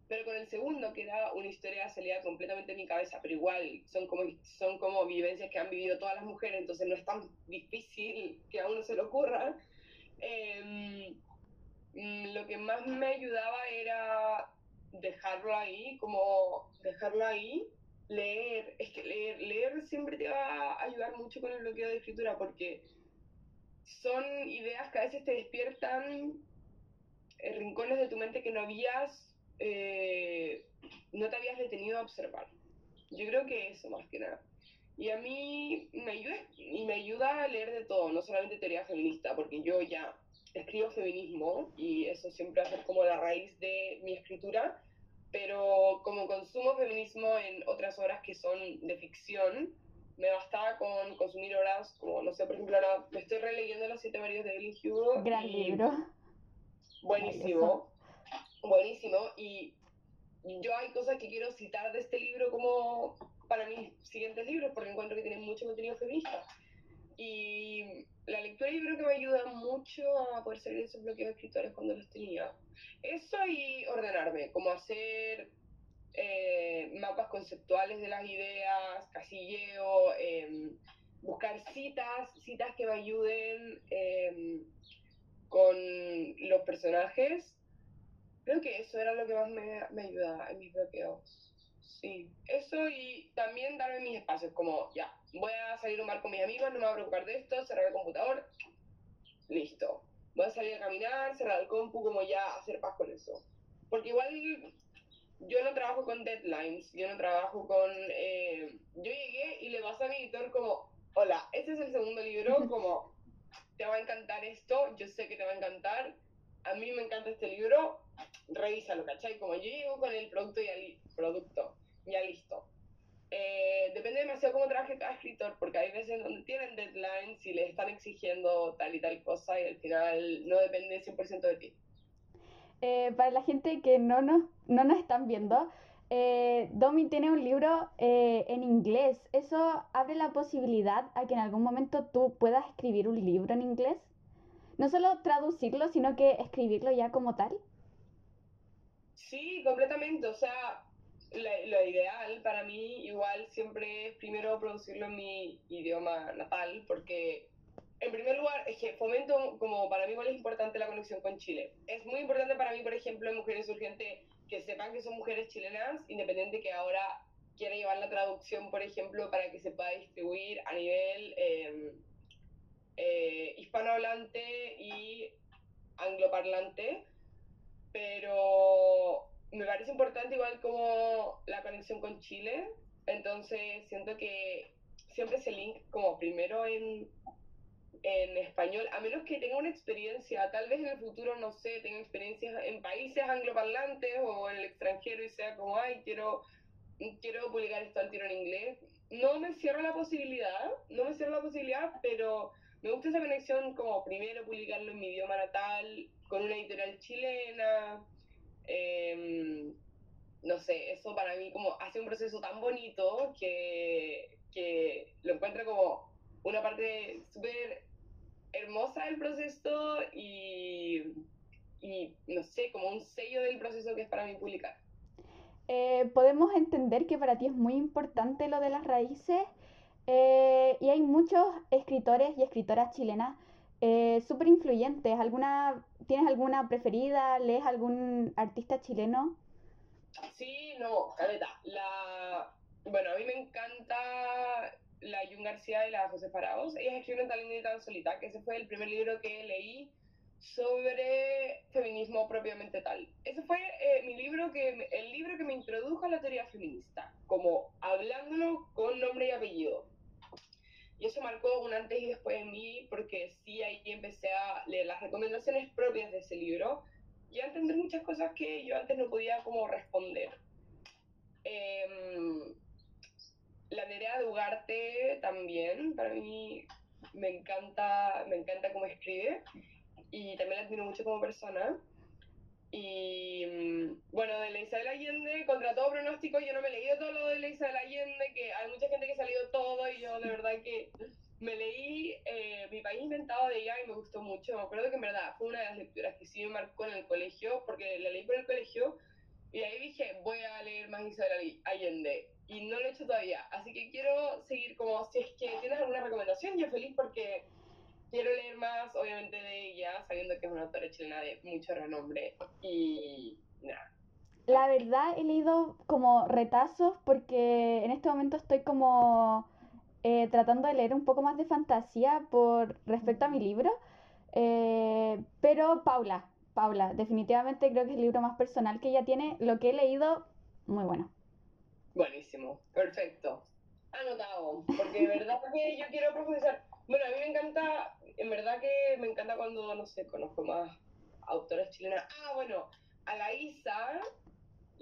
Speaker 3: Pero con el segundo, que era una historia salida completamente de mi cabeza, pero igual son como, son como vivencias que han vivido todas las mujeres, entonces no es tan difícil que a uno se le ocurra. Mm, lo que más me ayudaba era dejarlo ahí, como dejarlo ahí, leer. Es que leer, leer siempre te va a ayudar mucho con el bloqueo de escritura porque son ideas que a veces te despiertan eh, rincones de tu mente que no habías, eh, no te habías detenido a observar. Yo creo que eso más que nada. Y a mí me ayuda, y me ayuda a leer de todo, no solamente teoría feminista, porque yo ya escribo feminismo y eso siempre va a ser como la raíz de mi escritura, pero como consumo feminismo en otras obras que son de ficción, me bastaba con consumir obras como, no sé, por ejemplo, ahora me estoy releyendo Los Siete Maridos de Evelyn Hugo.
Speaker 1: Gran libro.
Speaker 3: Buenísimo, buenísimo. Y yo hay cosas que quiero citar de este libro como para mis siguientes libros, porque encuentro que tienen mucho contenido feminista. Y la lectura yo creo que me ayuda mucho a poder salir de esos bloqueos escritores cuando los tenía. Eso y ordenarme, como hacer eh, mapas conceptuales de las ideas, casilleo, em, buscar citas, citas que me ayuden em, con los personajes. Creo que eso era lo que más me, me ayudaba en mis bloqueos. Sí, eso y también darme mis espacios, como ya, voy a salir a un bar con mis amigos, no me voy a preocupar de esto, cerrar el computador, listo. Voy a salir a caminar, cerrar el compu, como ya hacer paz con eso. Porque igual yo no trabajo con deadlines, yo no trabajo con... Eh, yo llegué y le pasé a mi editor como, hola, este es el segundo libro, como, te va a encantar esto, yo sé que te va a encantar, a mí me encanta este libro, revísalo, ¿cachai? Como yo llego con el producto ya, li producto, ya listo. Eh, depende demasiado cómo trabaje cada escritor, porque hay veces donde tienen deadlines y les están exigiendo tal y tal cosa y al final no depende 100% de ti.
Speaker 2: Eh, para la gente que no nos, no nos están viendo, eh, Domi tiene un libro en inglés. ¿Eso abre la posibilidad a que en algún momento tú puedas escribir un libro en inglés? No solo traducirlo, sino que escribirlo ya como tal.
Speaker 3: Sí, completamente. O sea, lo ideal para mí igual siempre es primero producirlo en mi idioma natal, porque en primer lugar, es que fomento, como para mí igual es importante la conexión con Chile. Es muy importante para mí, por ejemplo, en Mujeres Urgentes, que sepan que son mujeres chilenas, independiente que ahora quiera llevar la traducción, por ejemplo, para que se pueda distribuir a nivel em, eh, hispanohablante y angloparlante. Pero me parece importante igual como la conexión con Chile. Entonces siento que siempre ese link como primero en en español, a menos que tenga una experiencia, tal vez en el futuro, no sé, tenga experiencias en países angloparlantes o en el extranjero y sea como, ay, quiero, quiero publicar esto al tiro en inglés. No me cierro la posibilidad, no me cierro la posibilidad, pero me gusta esa conexión como primero publicarlo en mi idioma natal, con una editorial chilena. Sé, eso para mí como hace un proceso tan bonito que, que lo encuentro como una parte súper hermosa el proceso y, y, no sé, como un sello del proceso que es para mí publicar.
Speaker 2: Eh, podemos entender que para ti es muy importante lo de las raíces eh, y hay muchos escritores y escritoras chilenas eh, súper influyentes. ¿Alguna, ¿Tienes alguna preferida? ¿Lees algún artista chileno?
Speaker 3: Sí, no, caleta. La... Bueno, a mí me encanta la Jun García y la José Faraos. Ellas escribieron Tan linda y tan solita, que ese fue el primer libro que leí sobre feminismo propiamente tal. Ese fue eh, mi libro que el libro que me introdujo a la teoría feminista, como hablándolo con nombre y apellido. Y eso marcó un antes y después en mí, porque sí ahí empecé a leer las recomendaciones propias de ese libro y a entender muchas cosas que yo antes no podía como responder. Eh, la Nerea de Ugarte también, para mí me encanta, me encanta cómo escribe y también la admiro mucho como persona. Y mm, bueno, de la Isabel Allende, contra todo pronóstico, yo no me he leído todo lo de la Isabel Allende, que hay mucha gente que se ha leído todo y yo de verdad que me leí eh, Mi País Inventado de ella y me gustó mucho. Me acuerdo que en verdad fue una de las lecturas que sí me marcó en el colegio, porque la leí por el colegio y ahí dije, voy a leer más Isabel Allende y no lo he hecho todavía. Así que quiero seguir como, si es que tienes alguna recomendación, yo feliz porque quiero leer más, obviamente, de ella, sabiendo que es una autora chilena de mucho renombre. Y nada.
Speaker 2: La verdad he leído como retazos porque en este momento estoy como eh, tratando de leer un poco más de fantasía por respecto a mi libro. Eh, pero Paula, Paula, definitivamente creo que es el libro más personal que ella tiene. Lo que he leído, muy bueno.
Speaker 3: Buenísimo, perfecto. Anotado, porque de verdad que yo quiero profundizar. Bueno, a mí me encanta, en verdad que me encanta cuando, no sé, conozco más autoras chilenas. Ah, bueno, a la Isa,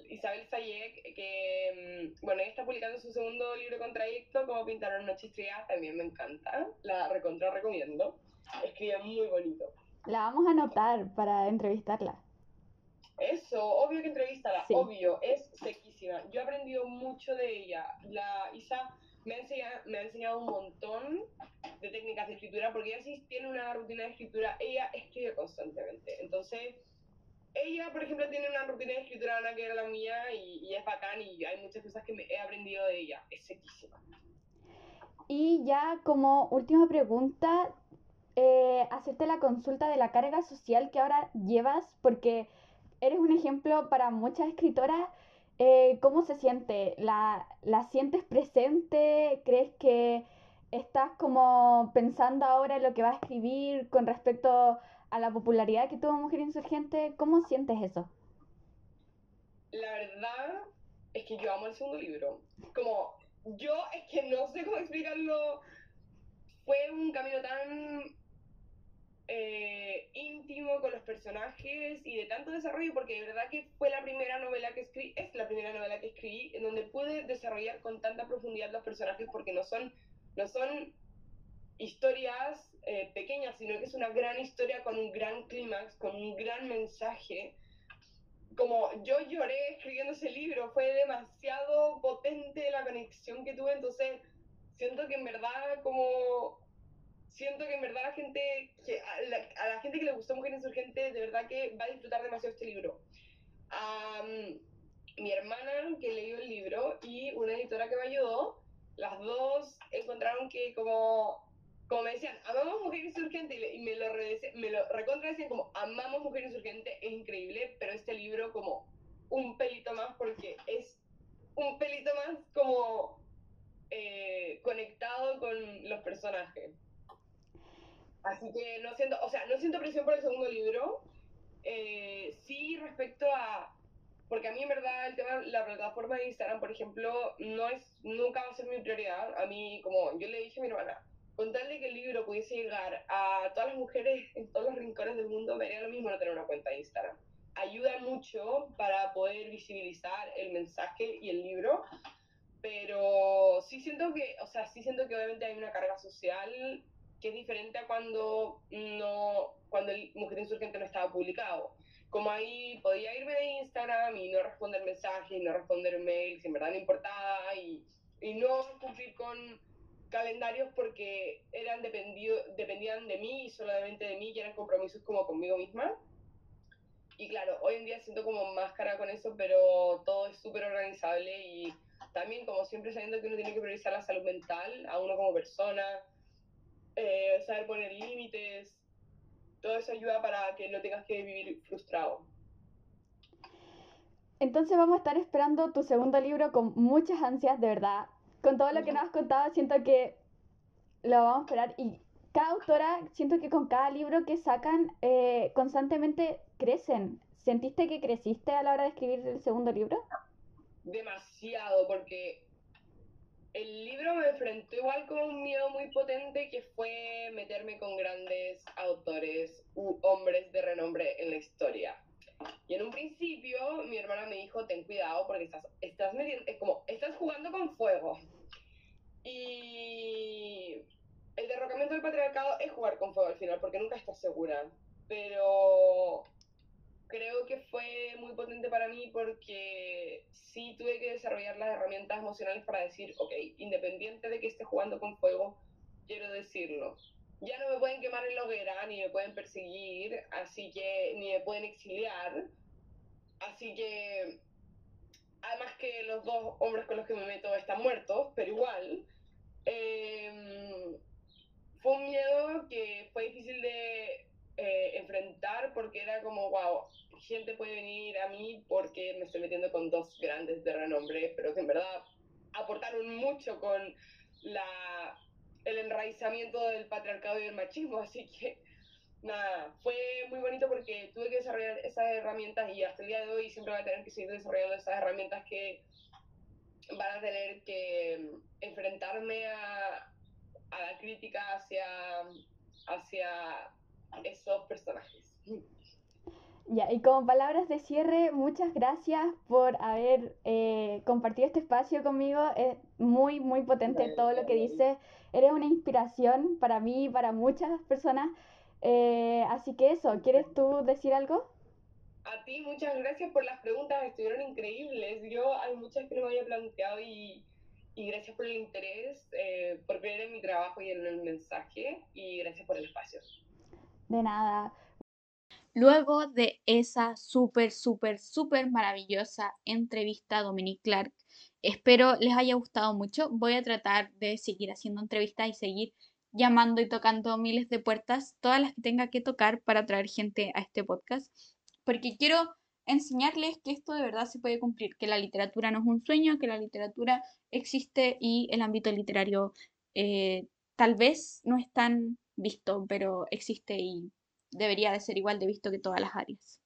Speaker 3: Isabel Sayek, que, mm, bueno, ella está publicando su segundo libro con trayecto, Como pintaron noches estrellas, también me encanta, la recontra recomiendo. Escribe muy bonito.
Speaker 2: La vamos a anotar para entrevistarla.
Speaker 3: Eso, obvio que entrevistarla, obvio, es sequísima. Yo he aprendido mucho de ella. La Isa me ha, enseñado, me ha enseñado un montón de técnicas de escritura, porque ella sí tiene una rutina de escritura, ella escribe constantemente. Entonces, ella, por ejemplo, tiene una rutina de escritura que era la mía y, es bacán y hay muchas cosas que he aprendido de ella. Es sequísima.
Speaker 4: Y ya como última pregunta, eh, hacerte la consulta de la carga social que ahora llevas, porque eres un ejemplo para muchas escritoras. Eh, ¿Cómo se siente? ¿La, ¿La sientes presente? ¿Crees que estás como pensando ahora en lo que vas a escribir con respecto a la popularidad que tuvo Mujer Insurgente? ¿Cómo sientes eso?
Speaker 3: La verdad es que yo amo el segundo libro. Como yo es que no sé cómo explicarlo. Fue un camino tan eh, íntimo con los personajes y de tanto desarrollo, porque de verdad que fue la primera novela que escribí, es la primera novela que escribí, en donde pude desarrollar con tanta profundidad los personajes, porque no son, no son historias eh, pequeñas, sino que es una gran historia con un gran clímax, con un gran mensaje. Como yo lloré escribiendo ese libro, fue demasiado potente la conexión que tuve, entonces siento que en verdad como siento que en verdad la gente, que a, la, gente que le gustó Mujer Insurgente, de verdad que va a disfrutar demasiado este libro. mi hermana que leyó el libro y una editora que me ayudó, las dos encontraron que como, como me decían, amamos Mujer Insurgente y, me, lo me lo recontra decían como, amamos Mujer Insurgente, es increíble, pero este libro como un pelito más porque es un pelito más como eh, conectado con los personajes. Así que no siento, o sea, no siento presión por el segundo libro. Eh, sí respecto a, porque a mí en verdad el tema, la plataforma de Instagram, por ejemplo, no es, nunca va a ser mi prioridad. A mí, como yo le dije a mi hermana, con tal de que el libro pudiese llegar a todas las mujeres en todos los rincones del mundo, me haría lo mismo no tener una cuenta de Instagram. Ayuda mucho para poder visibilizar el mensaje y el libro, pero sí siento que, o sea, sí siento que obviamente hay una carga social que es diferente a cuando no cuando el Mujer Insurgente no estaba publicado. Como ahí podía irme de Instagram y no responder mensajes, no responder mails, en verdad no importaba, y, y no cumplir con calendarios porque eran dependido, dependían de mí y solamente de mí y eran compromisos como conmigo misma. Y claro, hoy en día siento como máscara con eso, pero todo es súper organizable y también como siempre sabiendo que uno tiene que priorizar la salud mental a uno como persona, eh, saber poner límites, todo eso ayuda para que no tengas que vivir frustrado.
Speaker 4: Entonces vamos a estar esperando tu segundo libro con muchas ansias, de verdad. Con todo lo que nos has contado, siento que lo vamos a esperar. Y cada autora, siento que con cada libro que sacan, eh, constantemente crecen. ¿Sentiste que creciste a la hora de escribir el segundo libro?
Speaker 3: Demasiado, porque el libro me enfrentó igual con un miedo muy potente que fue meterme con grandes autores u hombres de renombre en la historia. Y en un principio mi hermana me dijo, ten cuidado porque estás, estás metiendo, es como, estás jugando con fuego. Y el derrocamiento del patriarcado es jugar con fuego al final porque nunca estás segura. Pero creo que fue muy potente para mí porque sí tuve que desarrollar las herramientas emocionales para decir, ok, independiente de que esté jugando con fuego, quiero decirlo. Ya no me pueden quemar en la hoguera, ni me pueden perseguir, así que, ni me pueden exiliar. Así que, además que los dos hombres con los que me meto están muertos, pero igual, em, fue un miedo que fue difícil de eh, enfrentar porque era como, wow, gente puede venir a mí porque me estoy metiendo con dos grandes de renombre, pero que en verdad aportaron mucho con la, el enraizamiento del patriarcado y del machismo, así que nada, fue muy bonito porque tuve que desarrollar esas herramientas y hasta el día de hoy siempre voy a tener que seguir desarrollando esas herramientas que van a tener que enfrentarme a, a la crítica hacia, hacia esos personajes.
Speaker 4: Ya, y como palabras de cierre, muchas gracias por haber eh, compartido este espacio conmigo. Es muy, muy potente todo lo que dices. Eres una inspiración para mí y para muchas personas. Eh, así que eso, ¿quieres tú decir algo?
Speaker 3: A ti, muchas gracias por las preguntas, estuvieron increíbles. Yo hay muchas que no me había planteado y, y gracias por el interés, eh, por creer en mi trabajo y en el mensaje y gracias por el espacio.
Speaker 4: De nada.
Speaker 1: Luego de esa súper, súper, súper maravillosa entrevista a Dominique Clark, espero les haya gustado mucho. Voy a tratar de seguir haciendo entrevistas y seguir llamando y tocando miles de puertas, todas las que tenga que tocar para traer gente a este podcast, porque quiero enseñarles que esto de verdad se puede cumplir, que la literatura no es un sueño, que la literatura existe y el ámbito literario eh, tal vez no es tan visto, pero existe y debería de ser igual de visto que todas las áreas.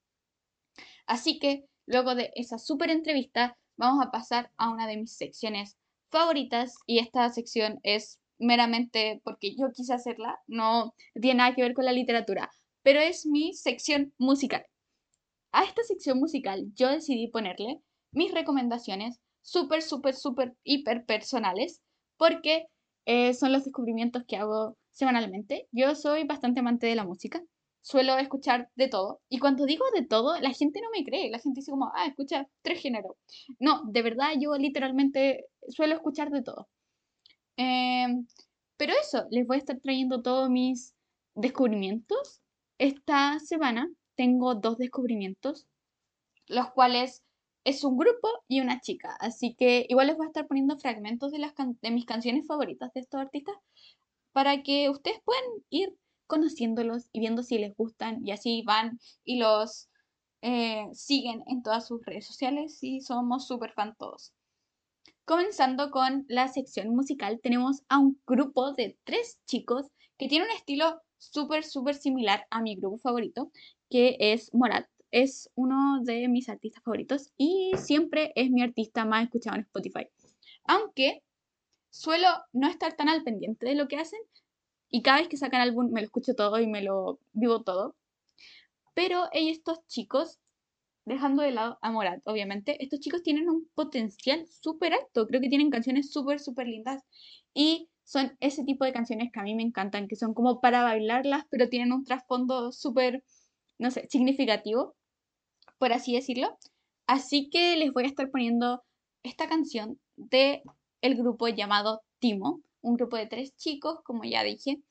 Speaker 1: Así que luego de esa súper entrevista, vamos a pasar a una de mis secciones favoritas y esta sección es meramente porque yo quise hacerla, no tiene nada que ver con la literatura, pero es mi sección musical. A esta sección musical yo decidí ponerle mis recomendaciones súper, súper, súper, hiper personales porque eh, son los descubrimientos que hago semanalmente. Yo soy bastante amante de la música, suelo escuchar de todo. Y cuando digo de todo, la gente no me cree. La gente dice como, ah, escucha tres géneros. No, de verdad yo literalmente suelo escuchar de todo. Em, pero eso, les voy a estar trayendo todos mis descubrimientos. Esta semana tengo dos descubrimientos, los cuales es un grupo y una chica. Así que igual les voy a estar poniendo fragmentos de, las de mis canciones favoritas de estos artistas para que ustedes puedan ir conociéndolos y viendo si les gustan y así van y los eh, siguen en todas sus redes sociales y somos súper fan todos. Comenzando con la sección musical, tenemos a un grupo de tres chicos que tiene un estilo súper, súper similar a mi grupo favorito, que es Morat es uno de mis artistas favoritos y siempre es mi artista más escuchado en Spotify. Aunque suelo no estar tan al pendiente de lo que hacen y cada vez que sacan álbum me lo escucho todo y me lo vivo todo. Pero estos chicos, dejando de lado a Morat, obviamente, estos chicos tienen un potencial súper alto. Creo que tienen canciones súper, súper lindas y son ese tipo de canciones que a mí me encantan, que son como para bailarlas, pero tienen un trasfondo súper, no sé, significativo por así decirlo. Así que les voy a estar poniendo esta canción de el grupo llamado Timo, un grupo de tres chicos, como ya dije.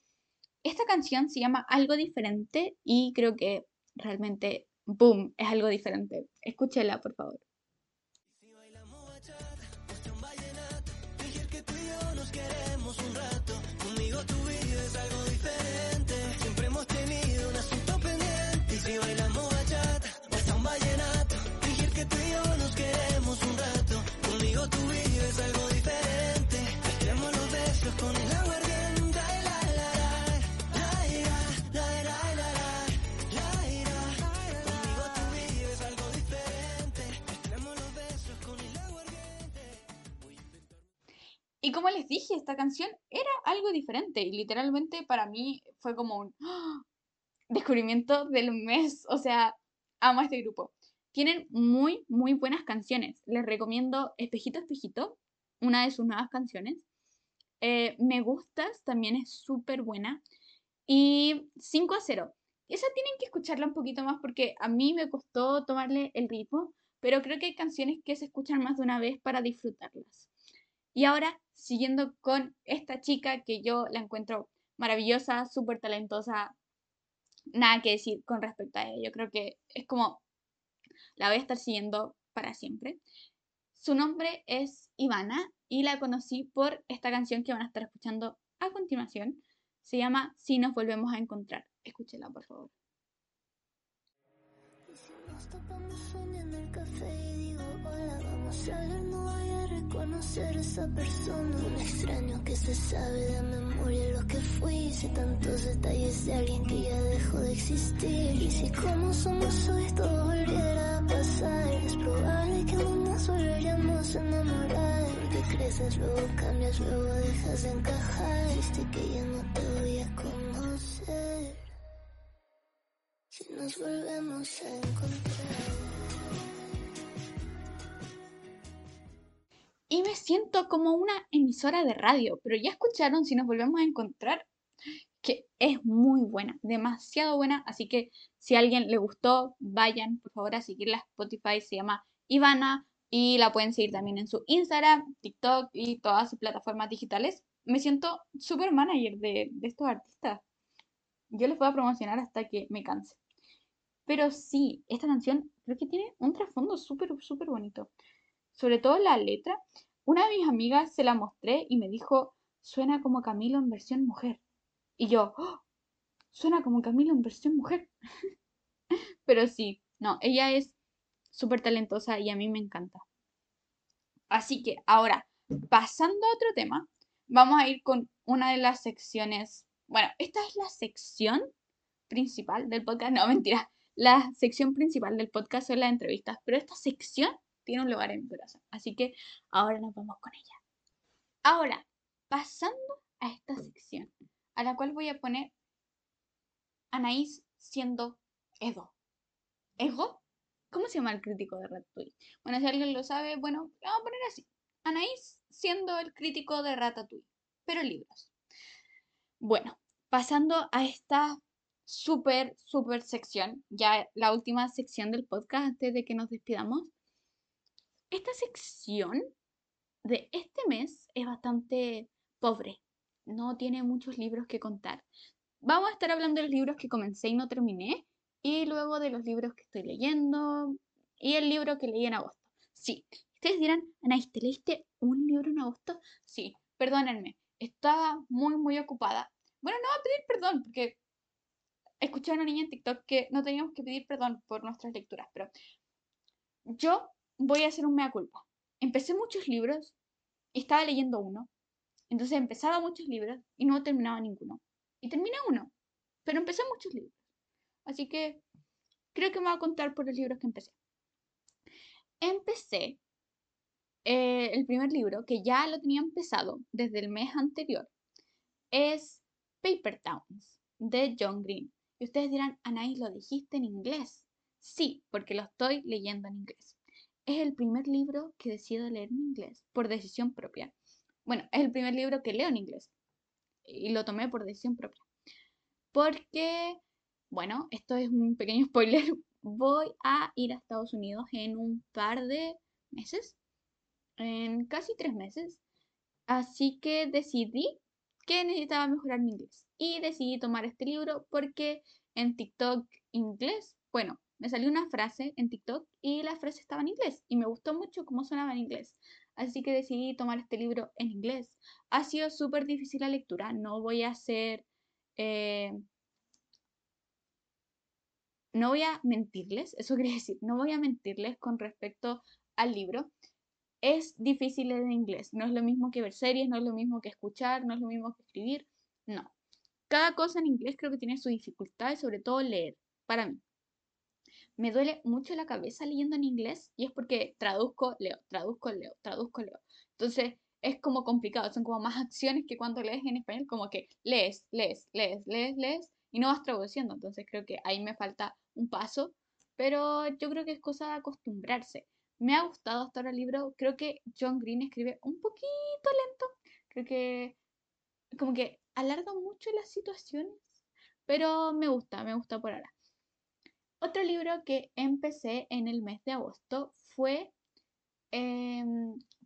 Speaker 1: Esta canción se llama Algo diferente y creo que realmente, boom, es algo diferente. Escúchela, por favor. Esta canción era algo diferente y literalmente para mí fue como un ¡ah! descubrimiento del mes. O sea, amo a este grupo. Tienen muy, muy buenas canciones. Les recomiendo Espejito, Espejito, una de sus nuevas canciones. Eh, me gustas, también es súper buena. Y 5 a 0. Esa tienen que escucharla un poquito más porque a mí me costó tomarle el ritmo, pero creo que hay canciones que se escuchan más de una vez para disfrutarlas. Y ahora, siguiendo con esta chica que yo la encuentro maravillosa, súper talentosa, nada que decir con respecto a ella. Yo creo que es como la voy a estar siguiendo para siempre. Su nombre es Ivana y la conocí por esta canción que van a estar escuchando a continuación. Se llama Si nos volvemos a encontrar. Escúchela, por favor.
Speaker 5: Conocer esa persona, un extraño que se sabe de memoria lo que fui. Sé tantos detalles de alguien que ya dejó de existir. Y si como somos hoy todo volviera a pasar, es probable que no nos volveríamos a enamorar. Porque creces, luego cambias, luego dejas de encajar. Viste que ya no te voy a conocer. Nos volvemos a encontrar.
Speaker 1: y me siento como una emisora de radio, pero ya escucharon si nos volvemos a encontrar que es muy buena, demasiado buena, así que si a alguien le gustó, vayan por favor a seguirla Spotify, se llama Ivana y la pueden seguir también en su Instagram, TikTok y todas sus plataformas digitales. Me siento súper manager de, de estos artistas. Yo les voy a promocionar hasta que me canse. Pero sí, esta canción creo que tiene un trasfondo súper, súper bonito. Sobre todo la letra. Una de mis amigas se la mostré y me dijo, suena como Camilo en versión mujer. Y yo, ¡Oh! suena como Camilo en versión mujer. Pero sí, no, ella es súper talentosa y a mí me encanta. Así que ahora, pasando a otro tema, vamos a ir con una de las secciones. Bueno, esta es la sección principal del podcast. No, mentira. La sección principal del podcast son las entrevistas, pero esta sección tiene un lugar en mi corazón. Así que ahora nos vamos con ella. Ahora, pasando a esta sección, a la cual voy a poner Anaís siendo Edo. ¿Ego? ¿Cómo se llama el crítico de Ratatouille? Bueno, si alguien lo sabe, bueno, vamos a poner así. Anaís siendo el crítico de Ratatouille, pero libros. Bueno, pasando a esta súper, súper sección, ya la última sección del podcast antes de que nos despidamos. Esta sección de este mes es bastante pobre, no tiene muchos libros que contar. Vamos a estar hablando de los libros que comencé y no terminé, y luego de los libros que estoy leyendo, y el libro que leí en agosto. Sí, ustedes dirán, Anaís, ¿te leíste un libro en agosto? Sí, perdónenme, estaba muy, muy ocupada. Bueno, no voy a pedir perdón, porque escuché a una niña en TikTok que no teníamos que pedir perdón por nuestras lecturas, pero yo voy a hacer un mea culpa. Empecé muchos libros y estaba leyendo uno. Entonces empezaba muchos libros y no terminaba ninguno. Y terminé uno, pero empecé muchos libros. Así que creo que me voy a contar por los libros que empecé. Empecé eh, el primer libro, que ya lo tenía empezado desde el mes anterior, es Paper Towns de John Green. Y ustedes dirán, Anaís, ¿lo dijiste en inglés? Sí, porque lo estoy leyendo en inglés. Es el primer libro que decido leer en inglés por decisión propia. Bueno, es el primer libro que leo en inglés. Y lo tomé por decisión propia. Porque, bueno, esto es un pequeño spoiler. Voy a ir a Estados Unidos en un par de meses. En casi tres meses. Así que decidí que necesitaba mejorar mi inglés y decidí tomar este libro porque en TikTok inglés, bueno, me salió una frase en TikTok y la frase estaba en inglés y me gustó mucho cómo sonaba en inglés. Así que decidí tomar este libro en inglés. Ha sido súper difícil la lectura, no voy a hacer... Eh, no voy a mentirles, eso quiere decir, no voy a mentirles con respecto al libro. Es difícil en inglés, no es lo mismo que ver series, no es lo mismo que escuchar, no es lo mismo que escribir, no cada cosa en inglés creo que tiene su dificultad y sobre todo leer, para mí. Me duele mucho la cabeza leyendo en inglés y es porque traduzco, leo, traduzco, leo, traduzco, leo. Entonces es como complicado, son como más acciones que cuando lees en español, como que lees, lees, lees, lees, lees y no vas traduciendo. Entonces creo que ahí me falta un paso, pero yo creo que es cosa de acostumbrarse. Me ha gustado hasta ahora el libro, creo que John Green escribe un poquito lento, creo que como que alarga mucho las situaciones, pero me gusta, me gusta por ahora. Otro libro que empecé en el mes de agosto fue eh,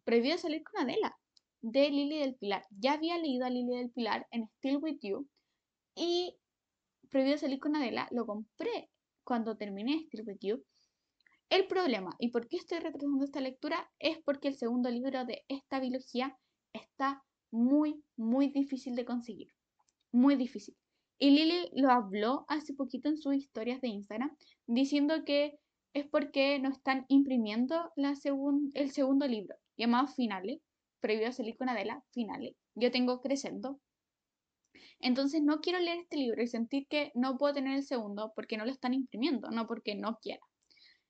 Speaker 1: Prohibido salir con Adela, de Lily del Pilar. Ya había leído a Lily del Pilar en Still With You y Prohibido salir con Adela lo compré cuando terminé Still With You. El problema y por qué estoy retrasando esta lectura es porque el segundo libro de esta biología está muy, muy difícil de conseguir. Muy difícil. Y Lily lo habló hace poquito en sus historias de Instagram, diciendo que es porque no están imprimiendo el segundo libro, llamado Finale, previo a salir con Adela, Finale. Yo tengo Crescendo. Entonces no quiero leer este libro y sentir que no puedo tener el segundo porque no lo están imprimiendo, no porque no quiera.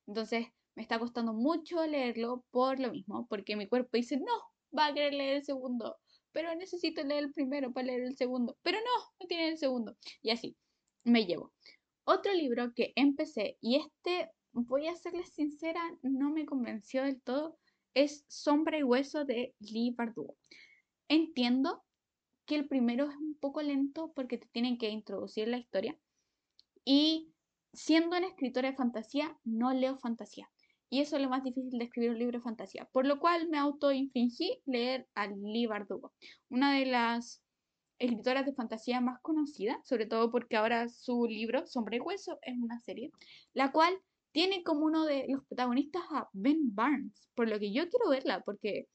Speaker 1: Entonces me está costando mucho leerlo por lo mismo, porque mi cuerpo dice, no, va a querer leer el segundo pero necesito leer el primero para leer el segundo, pero no, no tiene el segundo. Y así, me llevo. Otro libro que empecé, y este, voy a serles sincera, no me convenció del todo, es Sombra y Hueso de Lee Bardugo. Entiendo que el primero es un poco lento porque te tienen que introducir la historia. Y siendo una escritora de fantasía, no leo fantasía. Y eso es lo más difícil de escribir un libro de fantasía. Por lo cual me auto-infringí leer a Lee Bardugo. Una de las escritoras de fantasía más conocidas, sobre todo porque ahora su libro, Sombra y Hueso, es una serie, la cual tiene como uno de los protagonistas a Ben Barnes, por lo que yo quiero verla, porque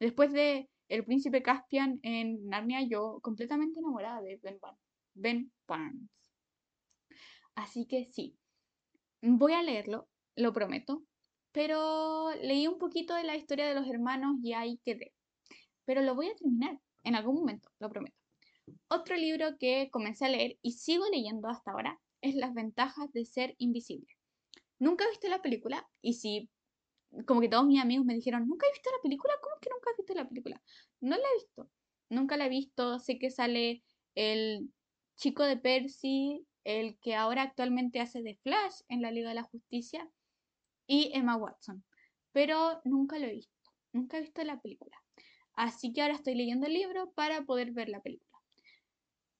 Speaker 1: después de El Príncipe Caspian en Narnia, yo completamente enamorada de Ben Barnes. Ben Barnes. Así que sí, voy a leerlo, lo prometo, pero leí un poquito de la historia de los hermanos y ahí quedé. Pero lo voy a terminar en algún momento, lo prometo. Otro libro que comencé a leer y sigo leyendo hasta ahora es Las ventajas de ser invisible. Nunca he visto la película y si como que todos mis amigos me dijeron, ¿nunca he visto la película? ¿Cómo que nunca has visto la película? No la he visto. Nunca la he visto. Sé que sale el chico de Percy, el que ahora actualmente hace de Flash en la Liga de la Justicia, y Emma Watson. Pero nunca lo he visto. Nunca he visto la película. Así que ahora estoy leyendo el libro para poder ver la película.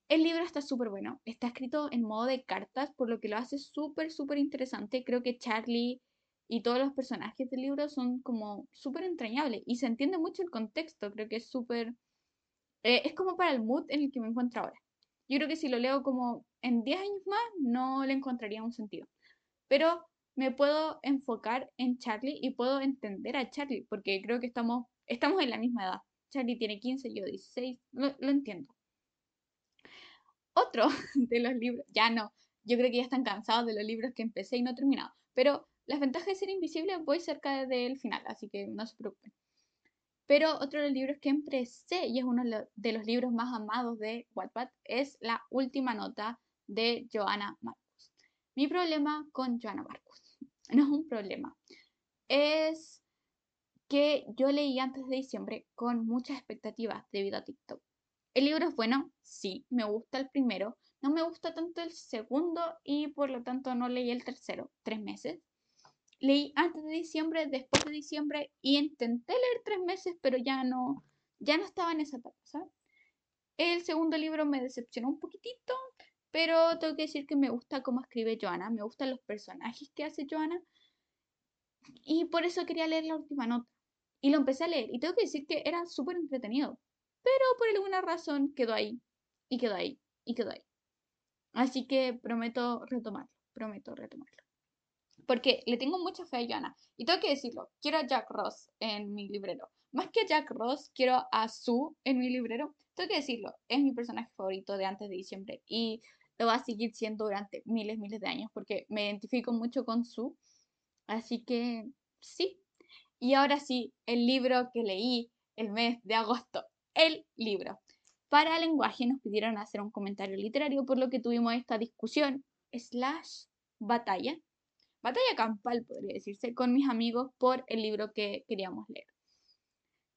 Speaker 1: El libro está súper bueno, está escrito en modo de cartas, por lo que lo hace súper, súper interesante. Creo que Charlie y todos los personajes del libro son como súper entrañables y se entiende mucho el contexto, creo que es súper... Eh, es como para el mood en el que me encuentro ahora. Yo creo que si lo leo como en 10 años más, no le encontraría un sentido. Pero me puedo enfocar en Charlie y puedo entender a Charlie, porque creo que estamos, estamos en la misma edad. Charlie tiene 15, yo 16, lo, entiendo. Otro de los libros, ya no, yo creo que ya están cansados de los libros que empecé y no he terminado, pero las ventajas de ser invisible voy cerca del final, así que no se preocupen. Pero otro de los libros que empecé, y es uno de los libros más amados de Wattpad, es La última nota de Joanna Marcus. Mi problema con Joanna Marcus no es un problema, es que yo leí antes de diciembre con muchas expectativas debido a TikTok. El libro es bueno, sí, me gusta el primero, no me gusta tanto el segundo y por lo tanto no leí el tercero, tres meses. Leí antes de diciembre, después de diciembre y intenté leer tres meses, pero ya no, ya no estaba en esa etapa, El segundo libro me decepcionó un poquitito, pero tengo que decir que me gusta cómo escribe Joana, me gustan los personajes que hace Joana y por eso quería leer la última nota. Y lo empecé a leer y tengo que decir que era súper entretenido pero por alguna razón quedó ahí, y quedó ahí, y quedó ahí. Así que prometo retomarlo, prometo retomarlo. Porque le tengo mucha fe a Joanna. Y tengo que decirlo, quiero a Jack Ross en mi librero. Más que a Jack Ross, quiero a Sue en mi librero. Tengo que decirlo, es mi personaje favorito de antes de diciembre. Y lo va a seguir siendo durante miles, miles de años. Porque me identifico mucho con Sue. Así que sí. Y ahora sí, el libro que leí el mes de agosto el libro. Para lenguaje nos pidieron hacer un comentario literario, por lo que tuvimos esta discusión, slash batalla, batalla campal podría decirse, con mis amigos por el libro que queríamos leer.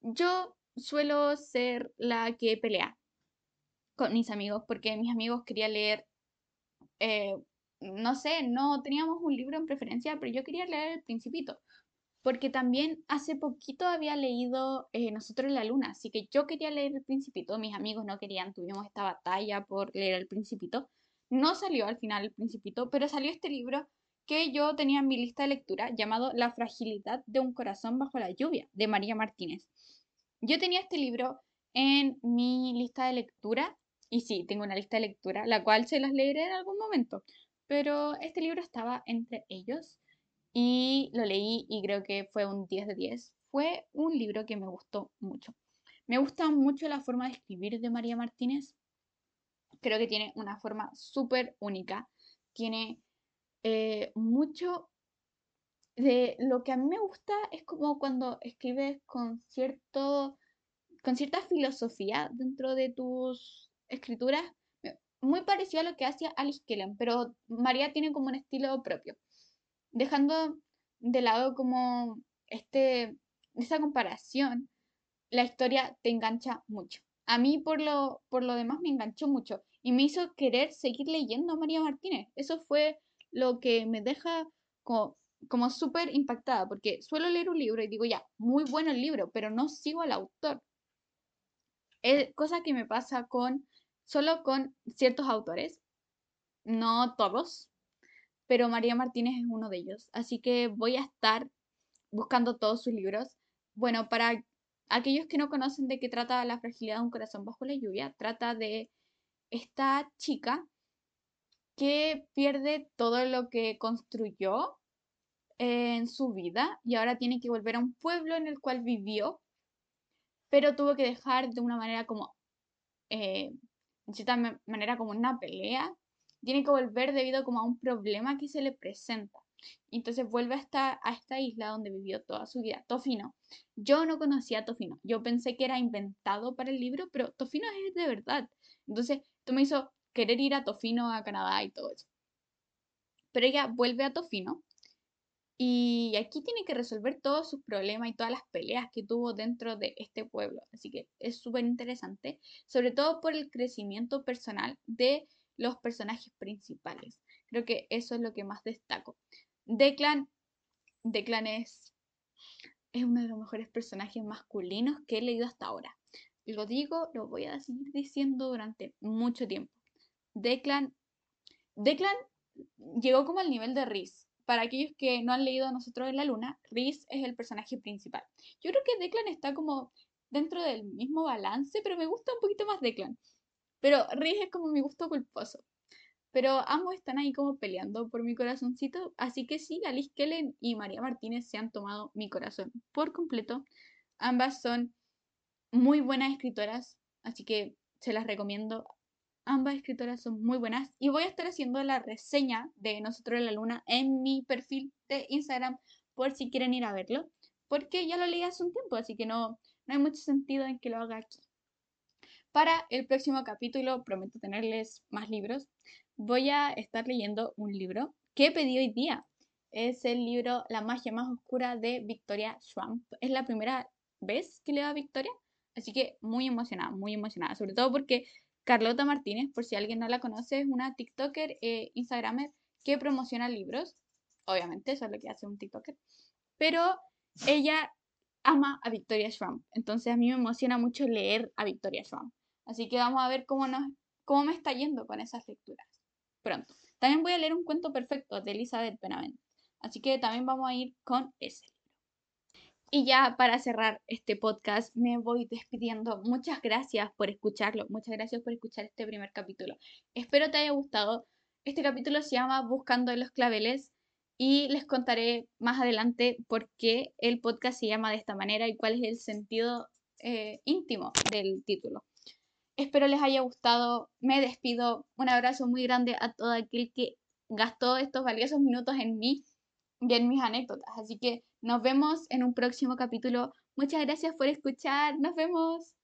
Speaker 1: Yo suelo ser la que pelea con mis amigos porque mis amigos querían leer, eh, no sé, no teníamos un libro en preferencia, pero yo quería leer El Principito porque también hace poquito había leído eh, Nosotros la Luna, así que yo quería leer El Principito, mis amigos no querían, tuvimos esta batalla por leer El Principito. No salió al final El Principito, pero salió este libro que yo tenía en mi lista de lectura llamado La fragilidad de un corazón bajo la lluvia, de María Martínez. Yo tenía este libro en mi lista de lectura, y sí, tengo una lista de lectura, la cual se las leeré en algún momento, pero este libro estaba entre ellos y lo leí y creo que fue un 10 de 10. Fue un libro que me gustó mucho. Me gusta mucho la forma de escribir de María Martínez. Creo que tiene una forma súper única. Tiene eh, mucho de lo que a mí me gusta es como cuando escribes con cierto con cierta filosofía dentro de tus escrituras muy parecido a lo que hacía Alice Kellen, pero María tiene como un estilo propio dejando de lado como este, esta comparación, la historia te engancha mucho. A mí por lo, por lo demás me enganchó mucho y me hizo querer seguir leyendo a María Martínez. Eso fue lo que me deja como, como súper impactada, porque suelo leer un libro y digo, ya, muy bueno el libro, pero no sigo al autor. Es cosa que me pasa con solo con ciertos autores, no todos, pero María Martínez es uno de ellos. Así que voy a estar buscando todos sus libros. Bueno, para aquellos que no conocen de qué trata la fragilidad de un corazón bajo la lluvia, trata de esta chica que pierde todo lo que construyó en su vida y ahora tiene que volver a un pueblo en el cual vivió, pero tuvo que dejar de una manera como, eh, de cierta manera como una pelea, tiene que volver debido como a un problema que se le presenta. Entonces vuelve a esta, a esta isla donde vivió toda su vida. Tofino. Yo no conocía a Tofino. Yo pensé que era inventado para el libro, pero Tofino es de verdad. Entonces, esto me hizo querer ir a Tofino, a Canadá y todo eso. Pero ella vuelve a Tofino y aquí tiene que resolver todos sus problemas y todas las peleas que tuvo dentro de este pueblo. Así que es súper interesante, sobre todo por el crecimiento personal de los personajes principales. Creo que eso es lo que más destaco. Declan, Declan es, es uno de los mejores personajes masculinos que he leído hasta ahora. Lo digo, lo voy a seguir diciendo durante mucho tiempo. Declan, Declan llegó como al nivel de Riz. Para aquellos que no han leído nosotros en la luna, Riz es el personaje principal. Yo creo que Declan está como dentro del mismo balance, pero me gusta un poquito más Declan. Pero Riz es como mi gusto culposo. Pero ambos están ahí como peleando por mi corazoncito. Así que sí, Alice Kellen y María Martínez se han tomado mi corazón por completo. Ambas son muy buenas escritoras, así que se las recomiendo. Ambas escritoras son muy buenas. Y voy a estar haciendo la reseña de Nosotros en la Luna en mi perfil de Instagram por si quieren ir a verlo. Porque ya lo leí hace un tiempo, así que no, no hay mucho sentido en que lo haga aquí. Para el próximo capítulo prometo tenerles más libros voy a estar leyendo un libro que pedí hoy día. Es el libro La magia más oscura de Victoria Schwamp. Es la primera vez que leo a Victoria, así que muy emocionada, muy emocionada. Sobre todo porque Carlota Martínez, por si alguien no la conoce, es una TikToker, e Instagramer que promociona libros. Obviamente, eso es lo que hace un TikToker. Pero ella ama a Victoria Schwamp. Entonces a mí me emociona mucho leer a Victoria Schwamp. Así que vamos a ver cómo, me está yendo con esas lecturas pronto. También voy a leer un cuento perfecto de Elizabeth Benavent. Así que también vamos a ir con ese. Y ya para cerrar este podcast me voy despidiendo. Muchas gracias por escucharlo. Muchas gracias por escuchar este primer capítulo. Espero te haya gustado. Este capítulo se llama Buscando los claveles y les contaré más adelante por qué el podcast se llama de esta manera y cuál es el sentido eh, íntimo del título. Espero les haya gustado. Me despido. Un abrazo muy grande a todo aquel que gastó estos valiosos minutos en mí y en mis anécdotas. Así que nos vemos en un próximo capítulo. Muchas gracias por escuchar. Nos vemos.